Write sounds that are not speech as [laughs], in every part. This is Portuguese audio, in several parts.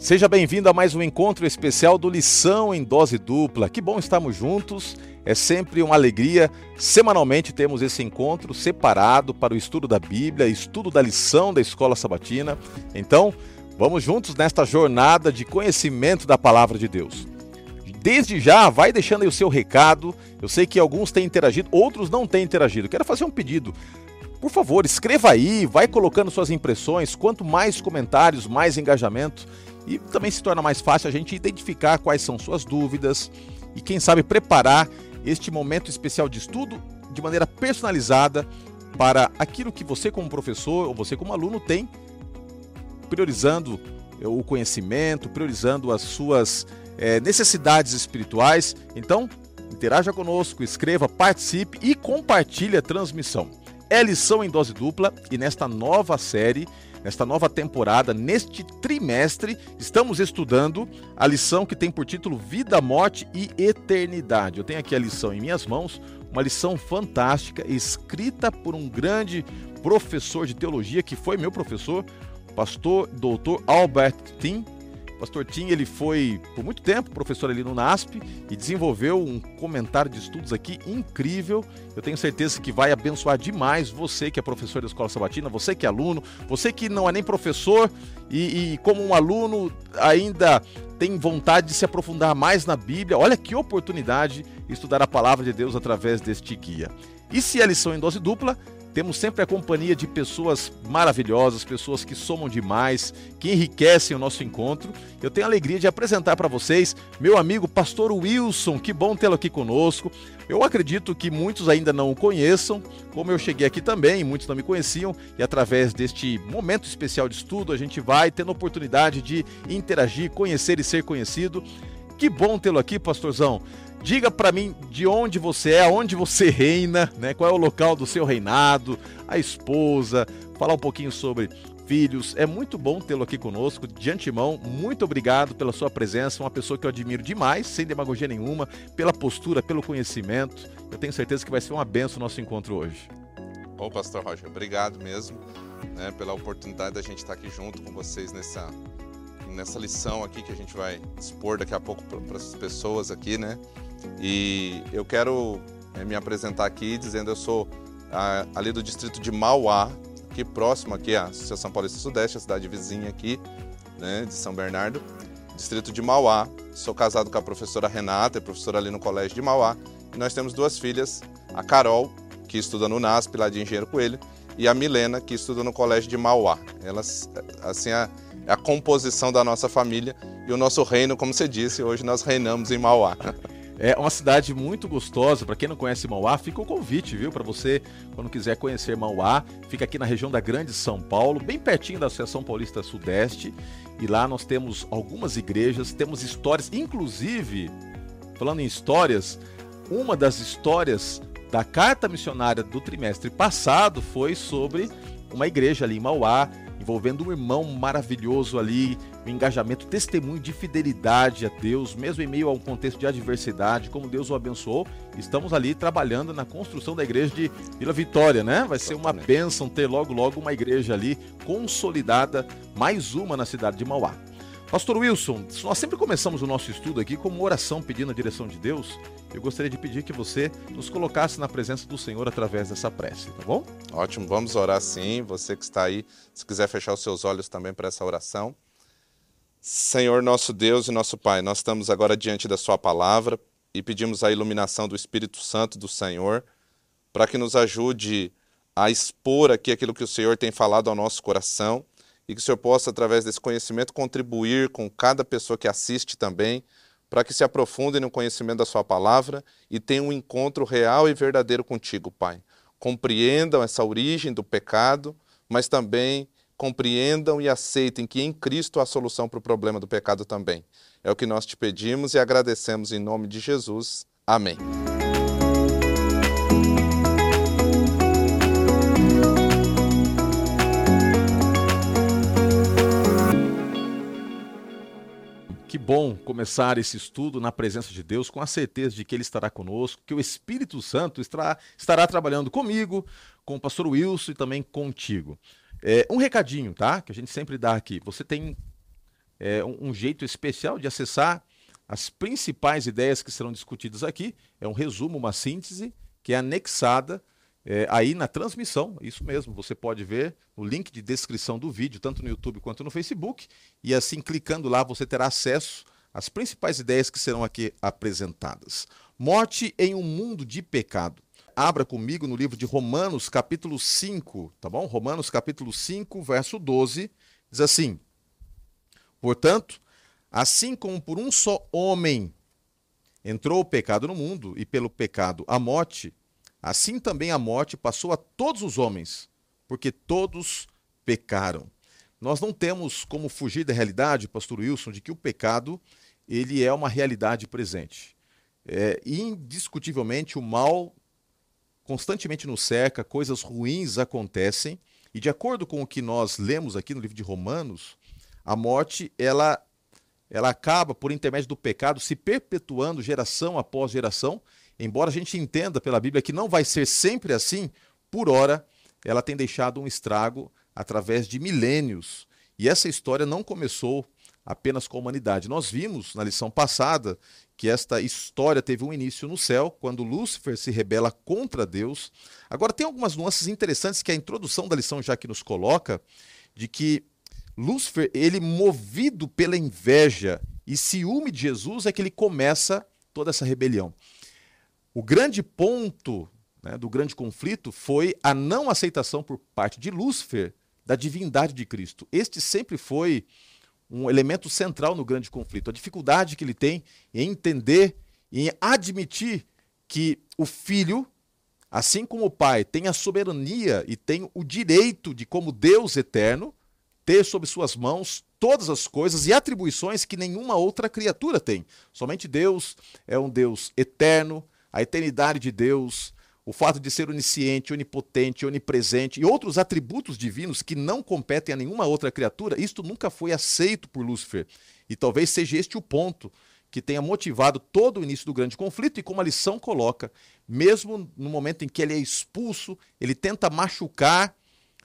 Seja bem-vindo a mais um encontro especial do Lição em Dose Dupla. Que bom estarmos juntos. É sempre uma alegria. Semanalmente temos esse encontro separado para o estudo da Bíblia, estudo da lição da escola sabatina. Então, vamos juntos nesta jornada de conhecimento da palavra de Deus. Desde já, vai deixando aí o seu recado. Eu sei que alguns têm interagido, outros não têm interagido. Quero fazer um pedido. Por favor, escreva aí, vai colocando suas impressões. Quanto mais comentários, mais engajamento e também se torna mais fácil a gente identificar quais são suas dúvidas e, quem sabe, preparar este momento especial de estudo de maneira personalizada para aquilo que você, como professor ou você, como aluno, tem, priorizando o conhecimento, priorizando as suas é, necessidades espirituais. Então, interaja conosco, escreva, participe e compartilhe a transmissão. É lição em dose dupla e nesta nova série Nesta nova temporada, neste trimestre, estamos estudando a lição que tem por título Vida, Morte e Eternidade. Eu tenho aqui a lição em minhas mãos, uma lição fantástica, escrita por um grande professor de teologia que foi meu professor, pastor doutor Albert Tim Pastor Tim, ele foi por muito tempo professor ali no NASP e desenvolveu um comentário de estudos aqui incrível. Eu tenho certeza que vai abençoar demais você que é professor da Escola Sabatina, você que é aluno, você que não é nem professor e, e como um aluno ainda tem vontade de se aprofundar mais na Bíblia. Olha que oportunidade estudar a palavra de Deus através deste guia. E se a lição em dose dupla, temos sempre a companhia de pessoas maravilhosas, pessoas que somam demais, que enriquecem o nosso encontro. Eu tenho a alegria de apresentar para vocês meu amigo Pastor Wilson. Que bom tê-lo aqui conosco. Eu acredito que muitos ainda não o conheçam, como eu cheguei aqui também, muitos não me conheciam, e através deste momento especial de estudo, a gente vai tendo a oportunidade de interagir, conhecer e ser conhecido. Que bom tê-lo aqui, pastorzão. Diga para mim de onde você é, onde você [laughs] reina, né? Qual é o local do seu reinado, a esposa, falar um pouquinho sobre filhos. É muito bom tê-lo aqui conosco. De antemão, muito obrigado pela sua presença, uma pessoa que eu admiro demais, sem demagogia nenhuma, pela postura, pelo conhecimento. Eu tenho certeza que vai ser uma benção o nosso encontro hoje. Ô, pastor Roger, obrigado mesmo, né, pela oportunidade da gente estar aqui junto com vocês nessa nessa lição aqui que a gente vai expor daqui a pouco para as pessoas aqui, né? E eu quero é, me apresentar aqui dizendo eu sou a, ali do distrito de Mauá, aqui próximo aqui à Associação Paulista Sudeste, a cidade vizinha aqui, né, de São Bernardo, distrito de Mauá. Sou casado com a professora Renata, é professora ali no colégio de Mauá. E nós temos duas filhas, a Carol, que estuda no NASP, lá de Engenheiro Coelho, e a Milena, que estuda no colégio de Mauá. Elas, assim, a, a composição da nossa família e o nosso reino, como você disse, hoje nós reinamos em Mauá. [laughs] É uma cidade muito gostosa. Para quem não conhece Mauá, fica o convite, viu? Para você, quando quiser conhecer Mauá, fica aqui na região da Grande São Paulo, bem pertinho da Associação Paulista Sudeste. E lá nós temos algumas igrejas, temos histórias, inclusive, falando em histórias, uma das histórias da carta missionária do trimestre passado foi sobre uma igreja ali em Mauá, envolvendo um irmão maravilhoso ali, um engajamento, testemunho de fidelidade a Deus, mesmo em meio a um contexto de adversidade, como Deus o abençoou. Estamos ali trabalhando na construção da igreja de Vila Vitória, né? Vai ser uma bênção ter logo logo uma igreja ali consolidada, mais uma na cidade de Mauá. Pastor Wilson, nós sempre começamos o nosso estudo aqui com uma oração pedindo a direção de Deus. Eu gostaria de pedir que você nos colocasse na presença do Senhor através dessa prece, tá bom? Ótimo, vamos orar sim. Você que está aí, se quiser fechar os seus olhos também para essa oração. Senhor nosso Deus e nosso Pai, nós estamos agora diante da Sua palavra e pedimos a iluminação do Espírito Santo do Senhor para que nos ajude a expor aqui aquilo que o Senhor tem falado ao nosso coração e que o Senhor possa, através desse conhecimento, contribuir com cada pessoa que assiste também, para que se aprofundem no conhecimento da Sua palavra e tenham um encontro real e verdadeiro contigo, Pai. Compreendam essa origem do pecado, mas também compreendam e aceitem que em Cristo há solução para o problema do pecado também. É o que nós te pedimos e agradecemos em nome de Jesus. Amém. Que bom começar esse estudo na presença de Deus, com a certeza de que Ele estará conosco, que o Espírito Santo estará, estará trabalhando comigo, com o pastor Wilson e também contigo. É, um recadinho, tá? Que a gente sempre dá aqui. Você tem é, um, um jeito especial de acessar as principais ideias que serão discutidas aqui. É um resumo, uma síntese que é anexada é, aí na transmissão, isso mesmo, você pode ver no link de descrição do vídeo, tanto no YouTube quanto no Facebook, e assim clicando lá você terá acesso às principais ideias que serão aqui apresentadas. Morte em um mundo de pecado. Abra comigo no livro de Romanos, capítulo 5, tá bom? Romanos, capítulo 5, verso 12, diz assim: Portanto, assim como por um só homem entrou o pecado no mundo, e pelo pecado a morte, Assim também a morte passou a todos os homens, porque todos pecaram. Nós não temos como fugir da realidade, pastor Wilson, de que o pecado ele é uma realidade presente. É, indiscutivelmente, o mal constantemente nos cerca, coisas ruins acontecem, e de acordo com o que nós lemos aqui no livro de Romanos, a morte ela, ela acaba, por intermédio do pecado, se perpetuando geração após geração, embora a gente entenda pela Bíblia que não vai ser sempre assim, por hora ela tem deixado um estrago através de milênios. E essa história não começou apenas com a humanidade. Nós vimos na lição passada que esta história teve um início no céu, quando Lúcifer se rebela contra Deus. Agora, tem algumas nuances interessantes que a introdução da lição já que nos coloca, de que Lúcifer, ele movido pela inveja e ciúme de Jesus, é que ele começa toda essa rebelião. O grande ponto né, do grande conflito foi a não aceitação por parte de Lúcifer da divindade de Cristo. Este sempre foi um elemento central no grande conflito. A dificuldade que ele tem em entender e em admitir que o filho, assim como o pai, tem a soberania e tem o direito de, como Deus eterno, ter sob suas mãos todas as coisas e atribuições que nenhuma outra criatura tem. Somente Deus é um Deus eterno, a eternidade de Deus, o fato de ser onisciente, onipotente, onipresente e outros atributos divinos que não competem a nenhuma outra criatura, isto nunca foi aceito por Lúcifer. E talvez seja este o ponto que tenha motivado todo o início do grande conflito e como a lição coloca, mesmo no momento em que ele é expulso, ele tenta machucar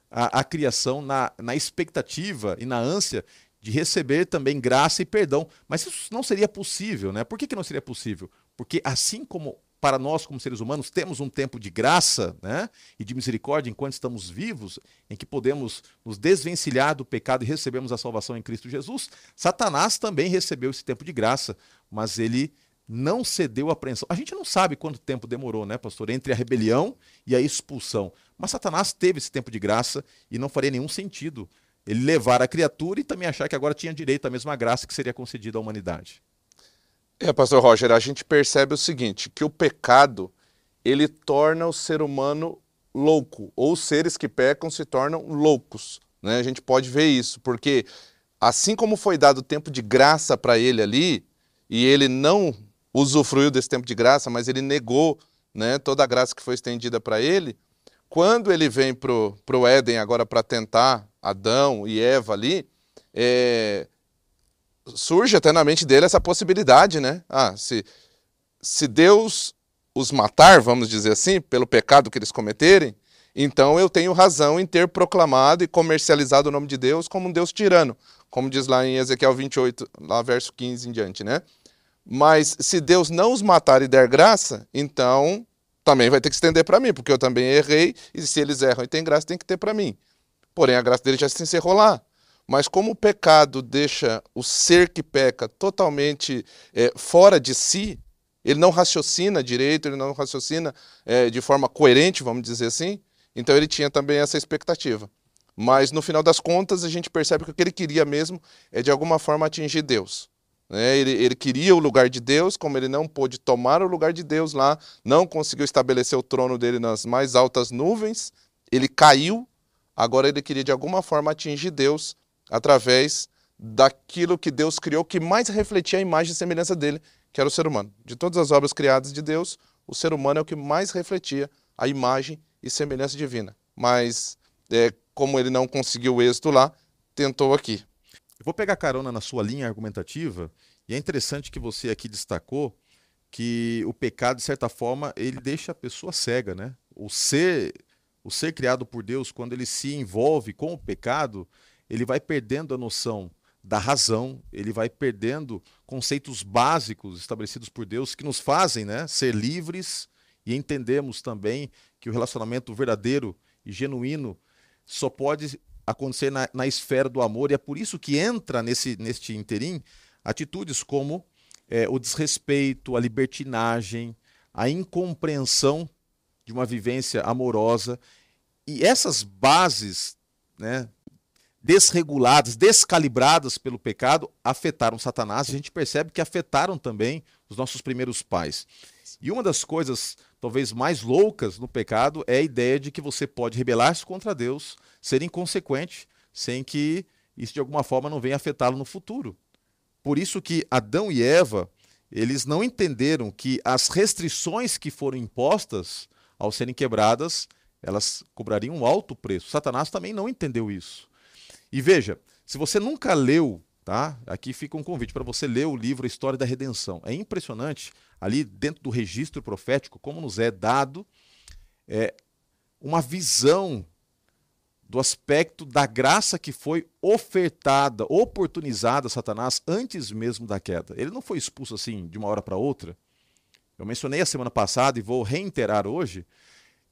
a, a criação na, na expectativa e na ânsia de receber também graça e perdão. Mas isso não seria possível, né? Por que, que não seria possível? Porque assim como para nós, como seres humanos, temos um tempo de graça né, e de misericórdia enquanto estamos vivos, em que podemos nos desvencilhar do pecado e recebemos a salvação em Cristo Jesus, Satanás também recebeu esse tempo de graça, mas ele não cedeu à apreensão. A gente não sabe quanto tempo demorou, né, pastor, entre a rebelião e a expulsão. Mas Satanás teve esse tempo de graça e não faria nenhum sentido ele levar a criatura e também achar que agora tinha direito à mesma graça que seria concedida à humanidade. É, pastor Roger, a gente percebe o seguinte, que o pecado, ele torna o ser humano louco, ou seres que pecam se tornam loucos, né? A gente pode ver isso, porque assim como foi dado tempo de graça para ele ali, e ele não usufruiu desse tempo de graça, mas ele negou né, toda a graça que foi estendida para ele, quando ele vem para o Éden agora para tentar Adão e Eva ali, é, surge até na mente dele essa possibilidade, né? Ah, se, se Deus os matar, vamos dizer assim, pelo pecado que eles cometerem, então eu tenho razão em ter proclamado e comercializado o nome de Deus como um Deus tirano, como diz lá em Ezequiel 28, lá verso 15 em diante, né? Mas se Deus não os matar e der graça, então também vai ter que estender para mim, porque eu também errei, e se eles erram e tem graça, tem que ter para mim. Porém, a graça dele já se encerrou lá. Mas como o pecado deixa o ser que peca totalmente é, fora de si, ele não raciocina direito, ele não raciocina é, de forma coerente, vamos dizer assim, então ele tinha também essa expectativa. Mas no final das contas, a gente percebe que o que ele queria mesmo é de alguma forma atingir Deus. Né? Ele, ele, queria o lugar de Deus, como ele não pôde tomar o lugar de Deus lá, não conseguiu estabelecer o trono dele nas mais altas nuvens, ele caiu, agora ele queria de alguma forma atingir Deus através daquilo que Deus criou que mais refletia a imagem e semelhança dele, que era o ser humano. De todas as obras criadas de Deus, o ser humano é o que mais refletia a imagem e semelhança divina. Mas, é, como ele não conseguiu o êxito lá, tentou aqui. Eu vou pegar carona na sua linha argumentativa, e é interessante que você aqui destacou que o pecado, de certa forma, ele deixa a pessoa cega, né? O ser, o ser criado por Deus, quando ele se envolve com o pecado, ele vai perdendo a noção da razão, ele vai perdendo conceitos básicos estabelecidos por Deus que nos fazem né, ser livres e entendemos também que o relacionamento verdadeiro e genuíno só pode acontecer na, na esfera do amor, e é por isso que entra nesse, neste interim atitudes como é, o desrespeito, a libertinagem, a incompreensão de uma vivência amorosa. E essas bases né, desreguladas, descalibradas pelo pecado, afetaram Satanás. A gente percebe que afetaram também os nossos primeiros pais. E uma das coisas talvez mais loucas no pecado é a ideia de que você pode rebelar-se contra Deus, ser inconsequente, sem que isso de alguma forma não venha afetá-lo no futuro. Por isso que Adão e Eva, eles não entenderam que as restrições que foram impostas ao serem quebradas, elas cobrariam um alto preço. Satanás também não entendeu isso. E veja, se você nunca leu, tá? Aqui fica um convite para você ler o livro A História da Redenção. É impressionante, ali dentro do registro profético, como nos é dado é, uma visão do aspecto da graça que foi ofertada, oportunizada a Satanás antes mesmo da queda. Ele não foi expulso assim de uma hora para outra. Eu mencionei a semana passada e vou reiterar hoje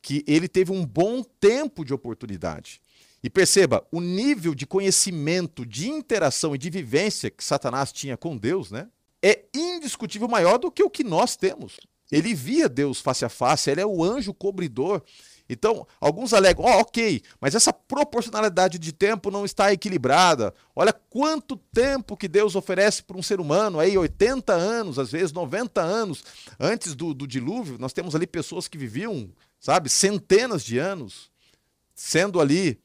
que ele teve um bom tempo de oportunidade. E perceba, o nível de conhecimento, de interação e de vivência que Satanás tinha com Deus, né, é indiscutível maior do que o que nós temos. Ele via Deus face a face, ele é o anjo cobridor. Então, alguns alegam, oh, ok, mas essa proporcionalidade de tempo não está equilibrada. Olha quanto tempo que Deus oferece para um ser humano, aí 80 anos, às vezes 90 anos antes do, do dilúvio. Nós temos ali pessoas que viviam, sabe, centenas de anos, sendo ali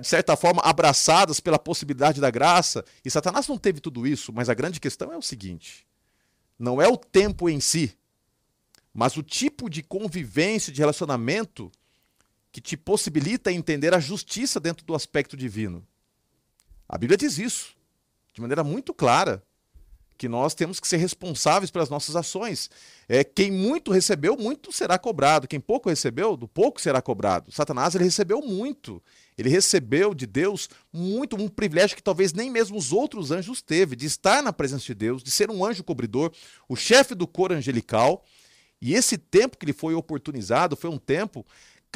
de certa forma, abraçadas pela possibilidade da graça. E Satanás não teve tudo isso, mas a grande questão é o seguinte: não é o tempo em si, mas o tipo de convivência, de relacionamento que te possibilita entender a justiça dentro do aspecto divino. A Bíblia diz isso de maneira muito clara que nós temos que ser responsáveis pelas nossas ações. É, quem muito recebeu, muito será cobrado. Quem pouco recebeu, do pouco será cobrado. Satanás ele recebeu muito. Ele recebeu de Deus muito um privilégio que talvez nem mesmo os outros anjos teve, de estar na presença de Deus, de ser um anjo cobridor, o chefe do coro angelical. E esse tempo que lhe foi oportunizado foi um tempo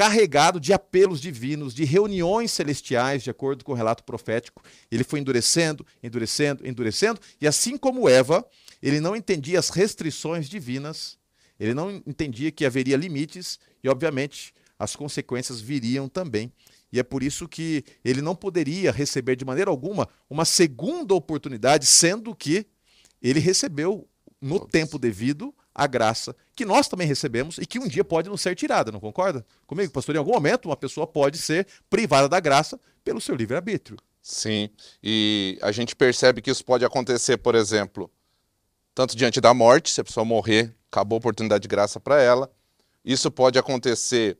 carregado de apelos divinos, de reuniões celestiais, de acordo com o relato profético. Ele foi endurecendo, endurecendo, endurecendo, e assim como Eva, ele não entendia as restrições divinas, ele não entendia que haveria limites, e obviamente as consequências viriam também. E é por isso que ele não poderia receber de maneira alguma uma segunda oportunidade, sendo que ele recebeu no tempo devido a graça que nós também recebemos e que um dia pode nos ser tirada, não concorda? Comigo, pastor, em algum momento uma pessoa pode ser privada da graça pelo seu livre-arbítrio. Sim, e a gente percebe que isso pode acontecer, por exemplo, tanto diante da morte, se a pessoa morrer, acabou a oportunidade de graça para ela. Isso pode acontecer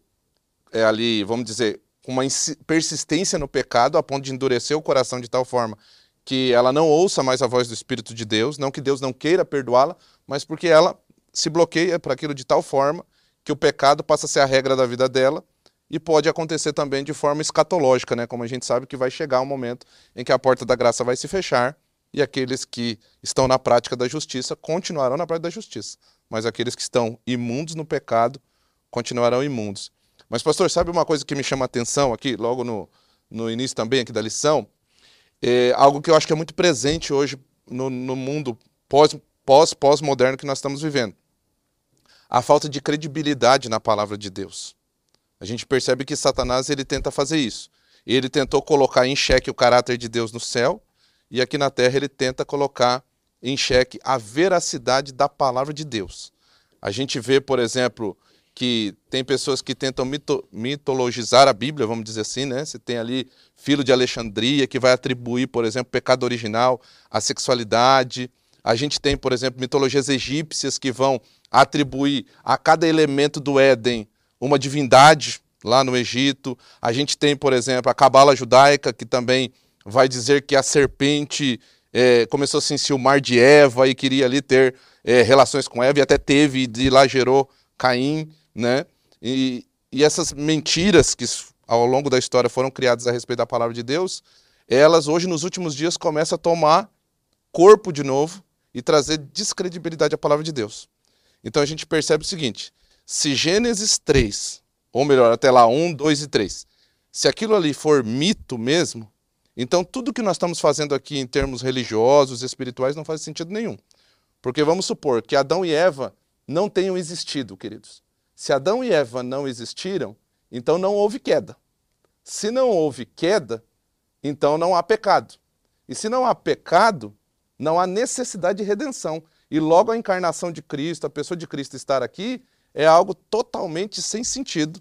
é, ali, vamos dizer, com uma persistência no pecado a ponto de endurecer o coração de tal forma que ela não ouça mais a voz do Espírito de Deus, não que Deus não queira perdoá-la, mas porque ela se bloqueia para aquilo de tal forma que o pecado passa a ser a regra da vida dela e pode acontecer também de forma escatológica, né? Como a gente sabe que vai chegar um momento em que a porta da graça vai se fechar e aqueles que estão na prática da justiça continuarão na prática da justiça, mas aqueles que estão imundos no pecado continuarão imundos. Mas pastor, sabe uma coisa que me chama a atenção aqui, logo no, no início também aqui da lição? É algo que eu acho que é muito presente hoje no, no mundo pós pós-pós-moderno que nós estamos vivendo. A falta de credibilidade na palavra de Deus. A gente percebe que Satanás ele tenta fazer isso. Ele tentou colocar em xeque o caráter de Deus no céu e aqui na terra ele tenta colocar em xeque a veracidade da palavra de Deus. A gente vê, por exemplo, que tem pessoas que tentam mito, mitologizar a Bíblia, vamos dizer assim, né? Você tem ali filho de Alexandria que vai atribuir, por exemplo, pecado original à sexualidade, a gente tem, por exemplo, mitologias egípcias que vão atribuir a cada elemento do Éden uma divindade lá no Egito. A gente tem, por exemplo, a cabala judaica, que também vai dizer que a serpente é, começou a se enciumar de Eva e queria ali ter é, relações com Eva, e até teve, e de lá gerou Caim, né? E, e essas mentiras que ao longo da história foram criadas a respeito da palavra de Deus, elas hoje, nos últimos dias, começam a tomar corpo de novo e trazer descredibilidade à palavra de Deus. Então a gente percebe o seguinte: se Gênesis 3, ou melhor, até lá 1, 2 e 3, se aquilo ali for mito mesmo, então tudo que nós estamos fazendo aqui em termos religiosos, espirituais, não faz sentido nenhum. Porque vamos supor que Adão e Eva não tenham existido, queridos. Se Adão e Eva não existiram, então não houve queda. Se não houve queda, então não há pecado. E se não há pecado, não há necessidade de redenção. E logo a encarnação de Cristo, a pessoa de Cristo estar aqui, é algo totalmente sem sentido.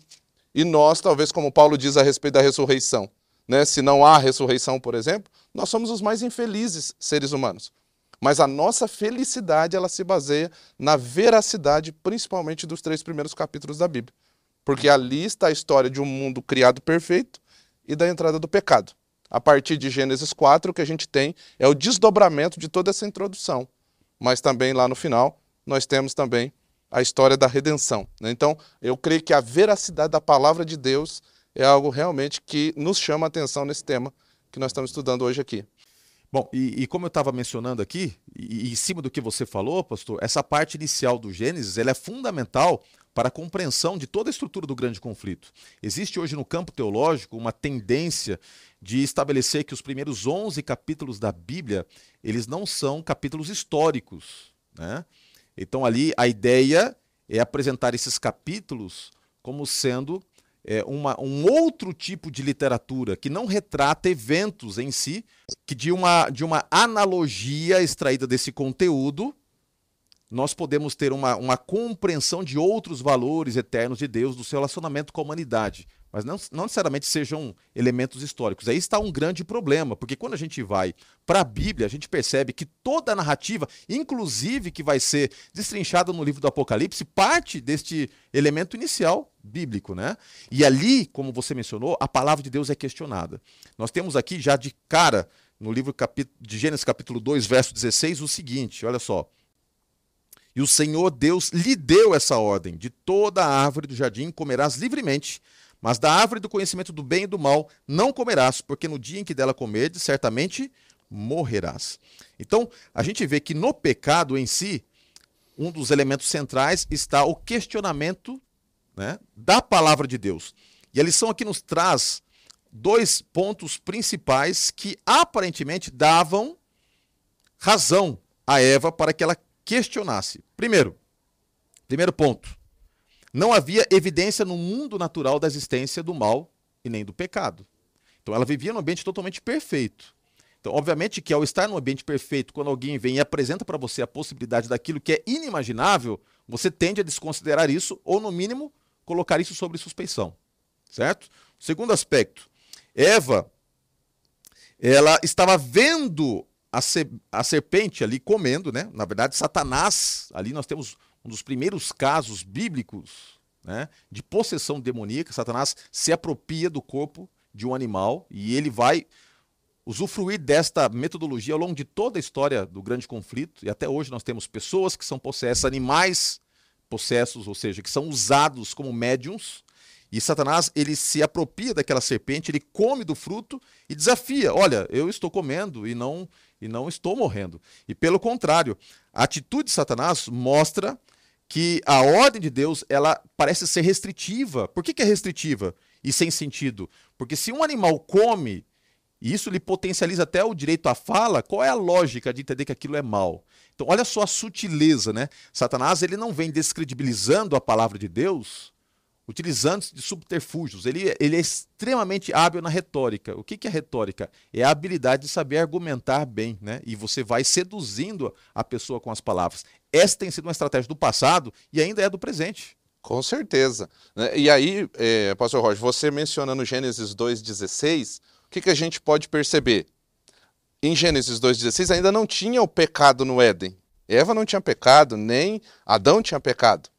E nós, talvez, como Paulo diz a respeito da ressurreição, né? se não há ressurreição, por exemplo, nós somos os mais infelizes seres humanos. Mas a nossa felicidade ela se baseia na veracidade, principalmente dos três primeiros capítulos da Bíblia. Porque ali está a história de um mundo criado perfeito e da entrada do pecado. A partir de Gênesis 4, o que a gente tem é o desdobramento de toda essa introdução. Mas também lá no final, nós temos também a história da redenção. Né? Então, eu creio que a veracidade da palavra de Deus é algo realmente que nos chama a atenção nesse tema que nós estamos estudando hoje aqui. Bom, e, e como eu estava mencionando aqui, e, e, em cima do que você falou, pastor, essa parte inicial do Gênesis ela é fundamental para a compreensão de toda a estrutura do grande conflito. Existe hoje no campo teológico uma tendência de estabelecer que os primeiros 11 capítulos da Bíblia, eles não são capítulos históricos, né? Então ali a ideia é apresentar esses capítulos como sendo é, uma, um outro tipo de literatura que não retrata eventos em si, que de uma, de uma analogia extraída desse conteúdo, nós podemos ter uma, uma compreensão de outros valores eternos de Deus, do seu relacionamento com a humanidade mas não, não, necessariamente sejam elementos históricos. Aí está um grande problema, porque quando a gente vai para a Bíblia, a gente percebe que toda a narrativa, inclusive que vai ser destrinchada no livro do Apocalipse, parte deste elemento inicial bíblico, né? E ali, como você mencionou, a palavra de Deus é questionada. Nós temos aqui já de cara, no livro de Gênesis capítulo 2, verso 16, o seguinte, olha só. E o Senhor Deus lhe deu essa ordem: de toda a árvore do jardim comerás livremente, mas da árvore do conhecimento do bem e do mal não comerás, porque no dia em que dela comerdes, certamente morrerás. Então, a gente vê que no pecado em si, um dos elementos centrais está o questionamento né, da palavra de Deus. E a lição aqui nos traz dois pontos principais que aparentemente davam razão a Eva para que ela questionasse. Primeiro, primeiro ponto, não havia evidência no mundo natural da existência do mal e nem do pecado. Então ela vivia num ambiente totalmente perfeito. Então, obviamente que ao estar num ambiente perfeito, quando alguém vem e apresenta para você a possibilidade daquilo que é inimaginável, você tende a desconsiderar isso ou, no mínimo, colocar isso sobre suspeição. Certo? Segundo aspecto, Eva, ela estava vendo a, a serpente ali comendo, né? Na verdade, Satanás, ali nós temos um dos primeiros casos bíblicos né, de possessão demoníaca. Satanás se apropria do corpo de um animal e ele vai usufruir desta metodologia ao longo de toda a história do grande conflito. E até hoje nós temos pessoas que são possessas, animais possessos, ou seja, que são usados como médiums. E Satanás, ele se apropria daquela serpente, ele come do fruto e desafia: olha, eu estou comendo e não e não estou morrendo. E pelo contrário, a atitude de Satanás mostra que a ordem de Deus ela parece ser restritiva. Por que, que é restritiva e sem sentido? Porque se um animal come e isso lhe potencializa até o direito à fala, qual é a lógica de entender que aquilo é mal? Então, olha só a sutileza, né? Satanás ele não vem descredibilizando a palavra de Deus, utilizando de subterfúgios. Ele, ele é extremamente hábil na retórica. O que, que é retórica? É a habilidade de saber argumentar bem, né? E você vai seduzindo a pessoa com as palavras. Essa tem sido uma estratégia do passado e ainda é do presente. Com certeza. Né? E aí, é, Pastor Roger, você menciona no Gênesis 2,16, o que, que a gente pode perceber? Em Gênesis 2,16 ainda não tinha o pecado no Éden. Eva não tinha pecado, nem Adão tinha pecado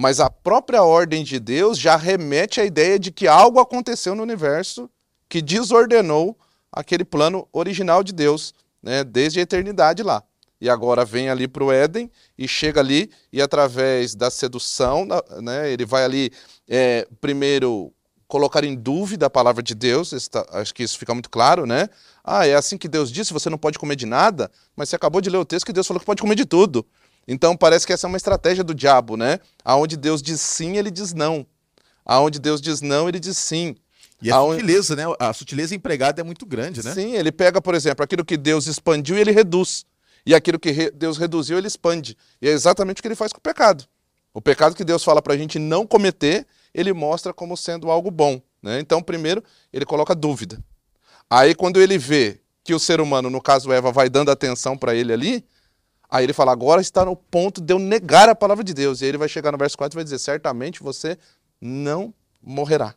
mas a própria ordem de Deus já remete à ideia de que algo aconteceu no universo que desordenou aquele plano original de Deus, né, desde a eternidade lá. E agora vem ali para o Éden e chega ali e através da sedução, né, ele vai ali é, primeiro colocar em dúvida a palavra de Deus, tá, acho que isso fica muito claro, né? Ah, é assim que Deus disse, você não pode comer de nada, mas você acabou de ler o texto que Deus falou que pode comer de tudo. Então parece que essa é uma estratégia do diabo, né? Aonde Deus diz sim, ele diz não. Aonde Deus diz não, ele diz sim. E a Aonde... sutileza, né? A sutileza empregada é muito grande, né? Sim, ele pega, por exemplo, aquilo que Deus expandiu e ele reduz. E aquilo que re... Deus reduziu, ele expande. E é exatamente o que ele faz com o pecado. O pecado que Deus fala para a gente não cometer, ele mostra como sendo algo bom. Né? Então, primeiro, ele coloca dúvida. Aí, quando ele vê que o ser humano, no caso Eva, vai dando atenção para ele ali, aí ele fala: agora está no ponto de eu negar a palavra de Deus. E aí ele vai chegar no verso 4 e vai dizer: certamente você não morrerá.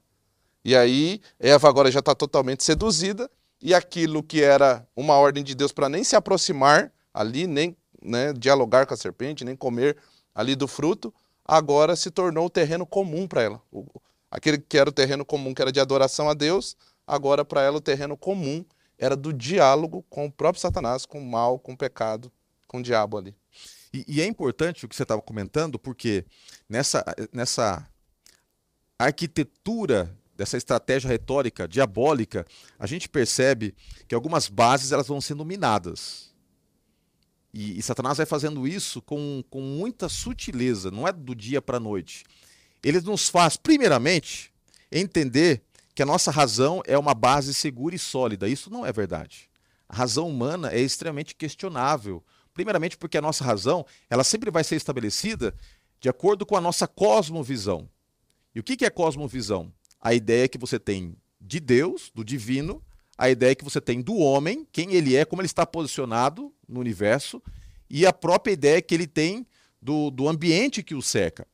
E aí, Eva agora já está totalmente seduzida, e aquilo que era uma ordem de Deus para nem se aproximar ali, nem né, dialogar com a serpente, nem comer ali do fruto, agora se tornou o terreno comum para ela. Aquele que era o terreno comum, que era de adoração a Deus, agora para ela o terreno comum era do diálogo com o próprio Satanás, com o mal, com o pecado, com o diabo ali. E, e é importante o que você estava comentando, porque nessa, nessa arquitetura dessa estratégia retórica diabólica, a gente percebe que algumas bases elas vão sendo minadas. E, e Satanás vai fazendo isso com, com muita sutileza, não é do dia para a noite. Ele nos faz, primeiramente, entender que a nossa razão é uma base segura e sólida. Isso não é verdade. A razão humana é extremamente questionável. Primeiramente porque a nossa razão, ela sempre vai ser estabelecida de acordo com a nossa cosmovisão. E o que é cosmovisão? A ideia que você tem de Deus, do divino, a ideia que você tem do homem, quem ele é, como ele está posicionado no universo, e a própria ideia que ele tem do, do ambiente que o cerca.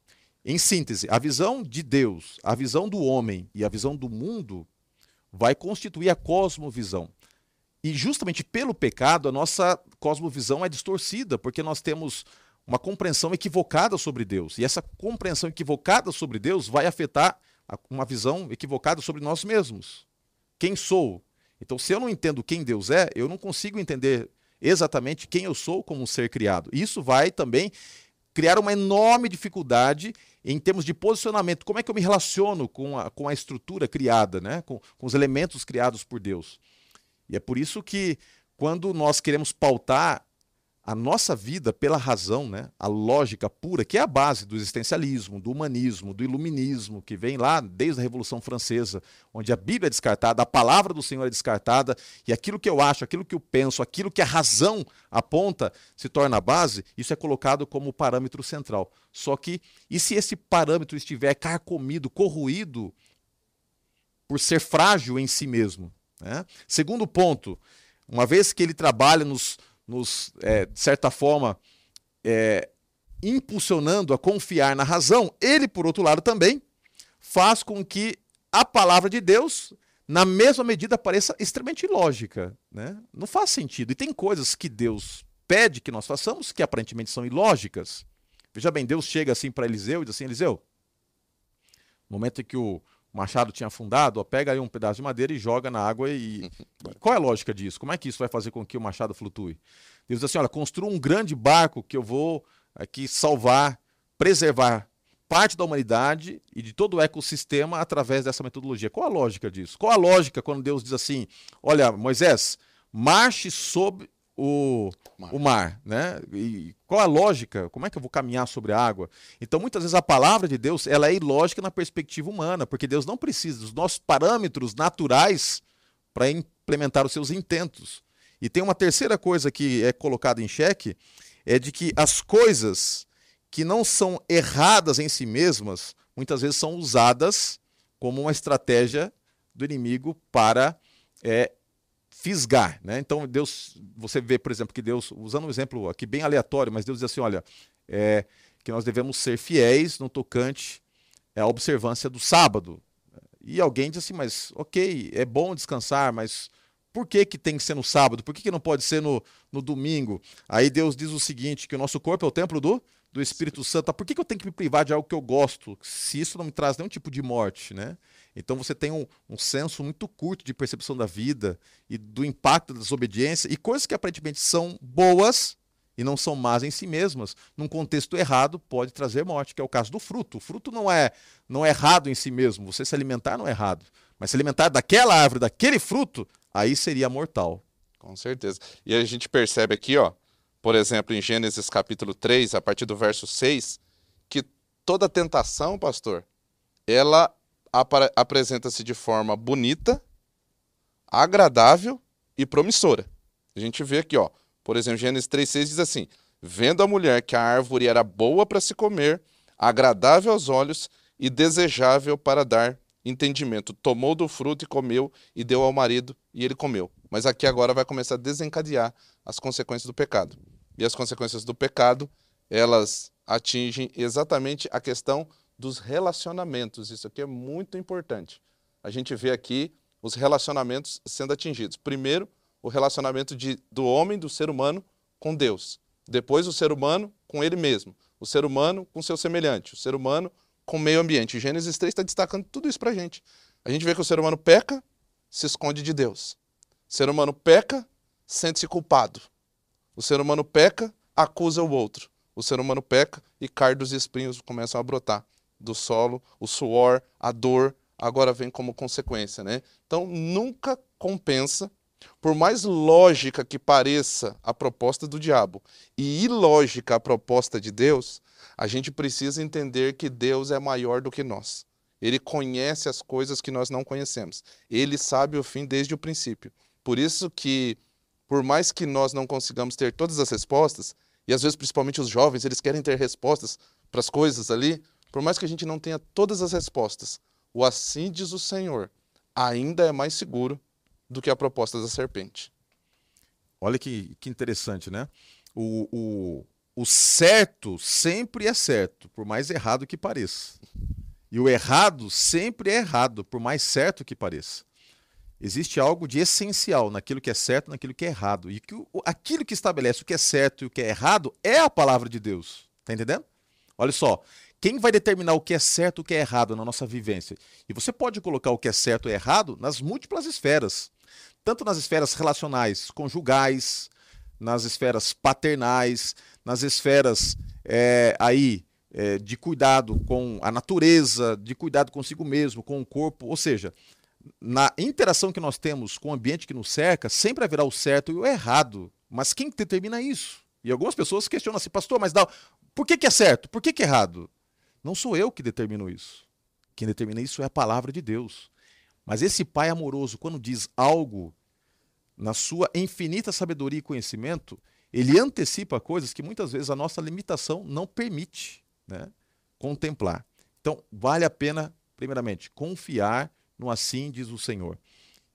Em síntese, a visão de Deus, a visão do homem e a visão do mundo vai constituir a cosmovisão. E justamente pelo pecado, a nossa cosmovisão é distorcida, porque nós temos uma compreensão equivocada sobre Deus. E essa compreensão equivocada sobre Deus vai afetar uma visão equivocada sobre nós mesmos. Quem sou? Então, se eu não entendo quem Deus é, eu não consigo entender exatamente quem eu sou como um ser criado. Isso vai também criar uma enorme dificuldade em termos de posicionamento. Como é que eu me relaciono com a, com a estrutura criada, né? com, com os elementos criados por Deus? E é por isso que, quando nós queremos pautar a nossa vida pela razão, né? a lógica pura, que é a base do existencialismo, do humanismo, do iluminismo, que vem lá desde a Revolução Francesa, onde a Bíblia é descartada, a palavra do Senhor é descartada, e aquilo que eu acho, aquilo que eu penso, aquilo que a razão aponta se torna a base, isso é colocado como parâmetro central. Só que, e se esse parâmetro estiver carcomido, corroído, por ser frágil em si mesmo? Né? Segundo ponto, uma vez que ele trabalha nos nos, é, de certa forma, é, impulsionando a confiar na razão, ele, por outro lado, também faz com que a palavra de Deus, na mesma medida, pareça extremamente ilógica. Né? Não faz sentido. E tem coisas que Deus pede que nós façamos que aparentemente são ilógicas. Veja bem, Deus chega assim para Eliseu e diz assim: Eliseu, no momento em que o, machado tinha afundado, ó, pega aí um pedaço de madeira e joga na água e. Qual é a lógica disso? Como é que isso vai fazer com que o machado flutue? Deus diz assim: olha, construa um grande barco que eu vou aqui salvar, preservar parte da humanidade e de todo o ecossistema através dessa metodologia. Qual a lógica disso? Qual a lógica quando Deus diz assim: olha, Moisés, marche sobre o mar. o mar, né? E qual a lógica? Como é que eu vou caminhar sobre a água? Então, muitas vezes a palavra de Deus, ela é ilógica na perspectiva humana, porque Deus não precisa dos nossos parâmetros naturais para implementar os seus intentos. E tem uma terceira coisa que é colocada em xeque, é de que as coisas que não são erradas em si mesmas, muitas vezes são usadas como uma estratégia do inimigo para é, fisgar, né? Então Deus, você vê, por exemplo, que Deus, usando um exemplo aqui bem aleatório, mas Deus diz assim, olha, é, que nós devemos ser fiéis no tocante à observância do sábado. E alguém diz assim, mas ok, é bom descansar, mas por que, que tem que ser no sábado? Por que, que não pode ser no, no domingo? Aí Deus diz o seguinte, que o nosso corpo é o templo do, do Espírito Santo. Por que, que eu tenho que me privar de algo que eu gosto, se isso não me traz nenhum tipo de morte, né? Então você tem um, um senso muito curto de percepção da vida e do impacto da desobediência e coisas que aparentemente são boas e não são más em si mesmas, num contexto errado pode trazer morte, que é o caso do fruto. O fruto não é não é errado em si mesmo, você se alimentar não é errado, mas se alimentar daquela árvore, daquele fruto, aí seria mortal. Com certeza. E a gente percebe aqui, ó, por exemplo, em Gênesis capítulo 3, a partir do verso 6, que toda tentação, pastor, ela apresenta-se de forma bonita, agradável e promissora. A gente vê aqui, ó, por exemplo, Gênesis 3,6 diz assim: Vendo a mulher que a árvore era boa para se comer, agradável aos olhos e desejável para dar entendimento, tomou do fruto e comeu e deu ao marido e ele comeu. Mas aqui agora vai começar a desencadear as consequências do pecado. E as consequências do pecado, elas atingem exatamente a questão dos relacionamentos. Isso aqui é muito importante. A gente vê aqui os relacionamentos sendo atingidos. Primeiro, o relacionamento de, do homem, do ser humano, com Deus. Depois, o ser humano com ele mesmo. O ser humano com seu semelhante. O ser humano com o meio ambiente. Gênesis 3 está destacando tudo isso para a gente. A gente vê que o ser humano peca, se esconde de Deus. O ser humano peca, sente-se culpado. O ser humano peca, acusa o outro. O ser humano peca e cardos e espinhos começam a brotar do solo, o suor, a dor, agora vem como consequência, né? Então nunca compensa por mais lógica que pareça a proposta do diabo e ilógica a proposta de Deus, a gente precisa entender que Deus é maior do que nós. Ele conhece as coisas que nós não conhecemos. Ele sabe o fim desde o princípio. Por isso que, por mais que nós não consigamos ter todas as respostas, e às vezes principalmente os jovens, eles querem ter respostas para as coisas ali, por mais que a gente não tenha todas as respostas, o assim diz o Senhor ainda é mais seguro do que a proposta da serpente. Olha que, que interessante, né? O, o, o certo sempre é certo, por mais errado que pareça. E o errado sempre é errado, por mais certo que pareça. Existe algo de essencial naquilo que é certo, naquilo que é errado. E que, aquilo que estabelece o que é certo e o que é errado é a palavra de Deus. Tá entendendo? Olha só, quem vai determinar o que é certo e o que é errado na nossa vivência? E você pode colocar o que é certo e errado nas múltiplas esferas tanto nas esferas relacionais, conjugais, nas esferas paternais, nas esferas é, aí é, de cuidado com a natureza, de cuidado consigo mesmo, com o corpo, ou seja, na interação que nós temos com o ambiente que nos cerca, sempre haverá o certo e o errado. Mas quem determina isso? E algumas pessoas questionam assim, pastor, mas dá, por que, que é certo? Por que, que é errado? Não sou eu que determino isso. Quem determina isso é a palavra de Deus. Mas esse pai amoroso, quando diz algo, na sua infinita sabedoria e conhecimento, ele antecipa coisas que muitas vezes a nossa limitação não permite né, contemplar. Então, vale a pena, primeiramente, confiar no assim diz o Senhor.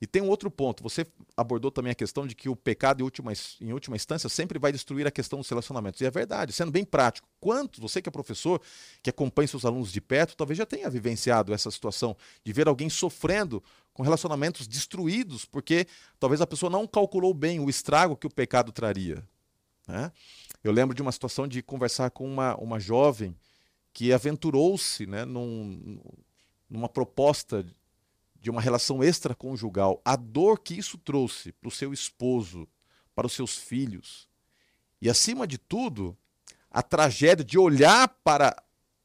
E tem um outro ponto. Você abordou também a questão de que o pecado, em última, em última instância, sempre vai destruir a questão dos relacionamentos. E é verdade, sendo bem prático. Quantos, você que é professor, que acompanha seus alunos de perto, talvez já tenha vivenciado essa situação de ver alguém sofrendo com relacionamentos destruídos, porque talvez a pessoa não calculou bem o estrago que o pecado traria. Né? Eu lembro de uma situação de conversar com uma, uma jovem que aventurou-se né, num, numa proposta de uma relação extraconjugal, a dor que isso trouxe para o seu esposo, para os seus filhos, e acima de tudo, a tragédia de olhar para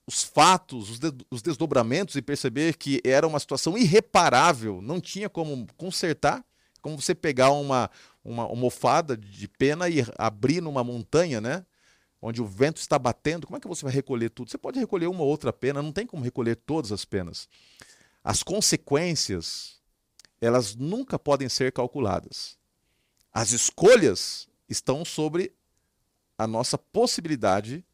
os fatos, os, de, os desdobramentos e perceber que era uma situação irreparável, não tinha como consertar, como você pegar uma, uma almofada de pena e abrir numa montanha, né? Onde o vento está batendo, como é que você vai recolher tudo? Você pode recolher uma ou outra pena, não tem como recolher todas as penas. As consequências, elas nunca podem ser calculadas. As escolhas estão sobre a nossa possibilidade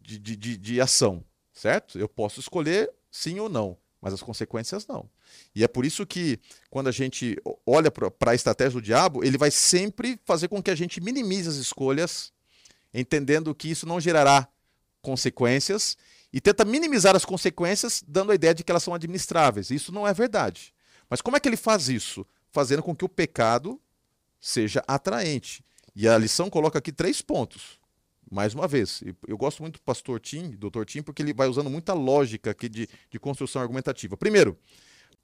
de, de, de, de ação, certo? Eu posso escolher sim ou não, mas as consequências não. E é por isso que, quando a gente olha para a estratégia do diabo, ele vai sempre fazer com que a gente minimize as escolhas, entendendo que isso não gerará consequências e tenta minimizar as consequências, dando a ideia de que elas são administráveis. Isso não é verdade. Mas como é que ele faz isso? Fazendo com que o pecado seja atraente. E a lição coloca aqui três pontos. Mais uma vez, eu gosto muito do pastor Tim, doutor Tim, porque ele vai usando muita lógica aqui de, de construção argumentativa. Primeiro,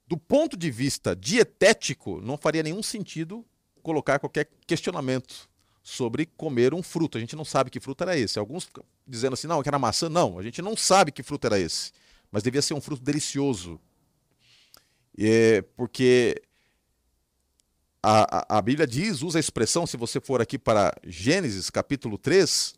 do ponto de vista dietético, não faria nenhum sentido colocar qualquer questionamento sobre comer um fruto. A gente não sabe que fruto era esse. Alguns dizendo assim, não, que era maçã. Não, a gente não sabe que fruto era esse. Mas devia ser um fruto delicioso. É, porque a, a, a, Bíblia diz, usa a expressão, se você for aqui para Gênesis capítulo 3,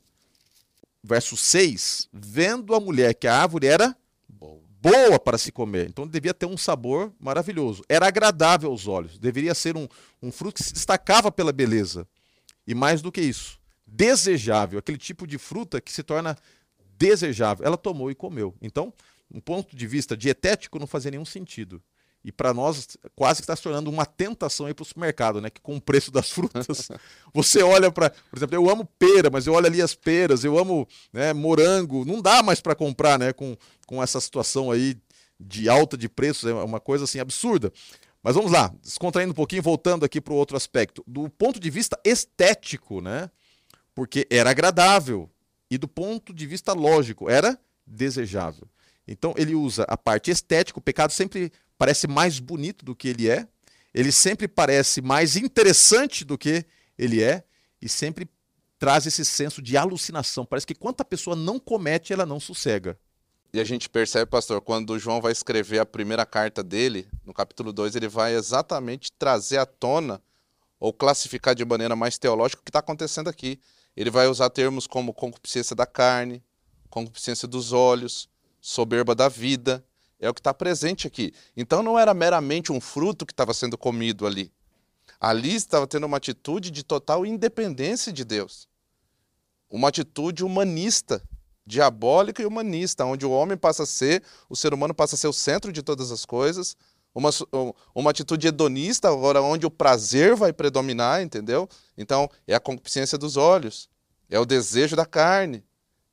verso 6, vendo a mulher que a árvore era boa para se comer. Então devia ter um sabor maravilhoso. Era agradável aos olhos. Deveria ser um, um fruto que se destacava pela beleza. E mais do que isso, desejável, aquele tipo de fruta que se torna desejável. Ela tomou e comeu. Então, um ponto de vista dietético não fazia nenhum sentido. E para nós, quase que está se tornando uma tentação aí para o supermercado, né? Que com o preço das frutas, [laughs] você olha para. Por exemplo, eu amo pera, mas eu olho ali as peras, eu amo né, morango. Não dá mais para comprar, né? Com, com essa situação aí de alta de preços, é uma coisa assim absurda. Mas vamos lá, descontraindo um pouquinho, voltando aqui para o outro aspecto. Do ponto de vista estético, né? Porque era agradável. E do ponto de vista lógico, era desejável. Então ele usa a parte estética, o pecado sempre parece mais bonito do que ele é, ele sempre parece mais interessante do que ele é, e sempre traz esse senso de alucinação. Parece que quanto a pessoa não comete, ela não sossega. E a gente percebe, pastor, quando João vai escrever a primeira carta dele, no capítulo 2, ele vai exatamente trazer à tona ou classificar de maneira mais teológica o que está acontecendo aqui. Ele vai usar termos como concupiscência da carne, concupiscência dos olhos, soberba da vida. É o que está presente aqui. Então não era meramente um fruto que estava sendo comido ali. Ali estava tendo uma atitude de total independência de Deus. Uma atitude humanista diabólica e humanista, onde o homem passa a ser, o ser humano passa a ser o centro de todas as coisas, uma, uma atitude hedonista, agora onde o prazer vai predominar, entendeu? Então, é a concupiscência dos olhos, é o desejo da carne,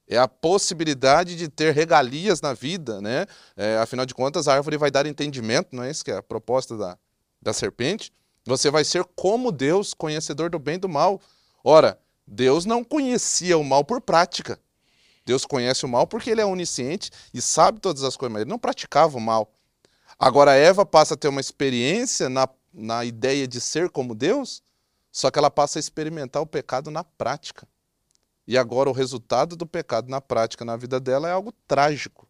é a possibilidade de ter regalias na vida, né? É, afinal de contas, a árvore vai dar entendimento, não é isso que é a proposta da, da serpente? Você vai ser como Deus, conhecedor do bem e do mal. Ora, Deus não conhecia o mal por prática. Deus conhece o mal porque ele é onisciente e sabe todas as coisas, mas ele não praticava o mal. Agora Eva passa a ter uma experiência na, na ideia de ser como Deus, só que ela passa a experimentar o pecado na prática. E agora o resultado do pecado na prática na vida dela é algo trágico.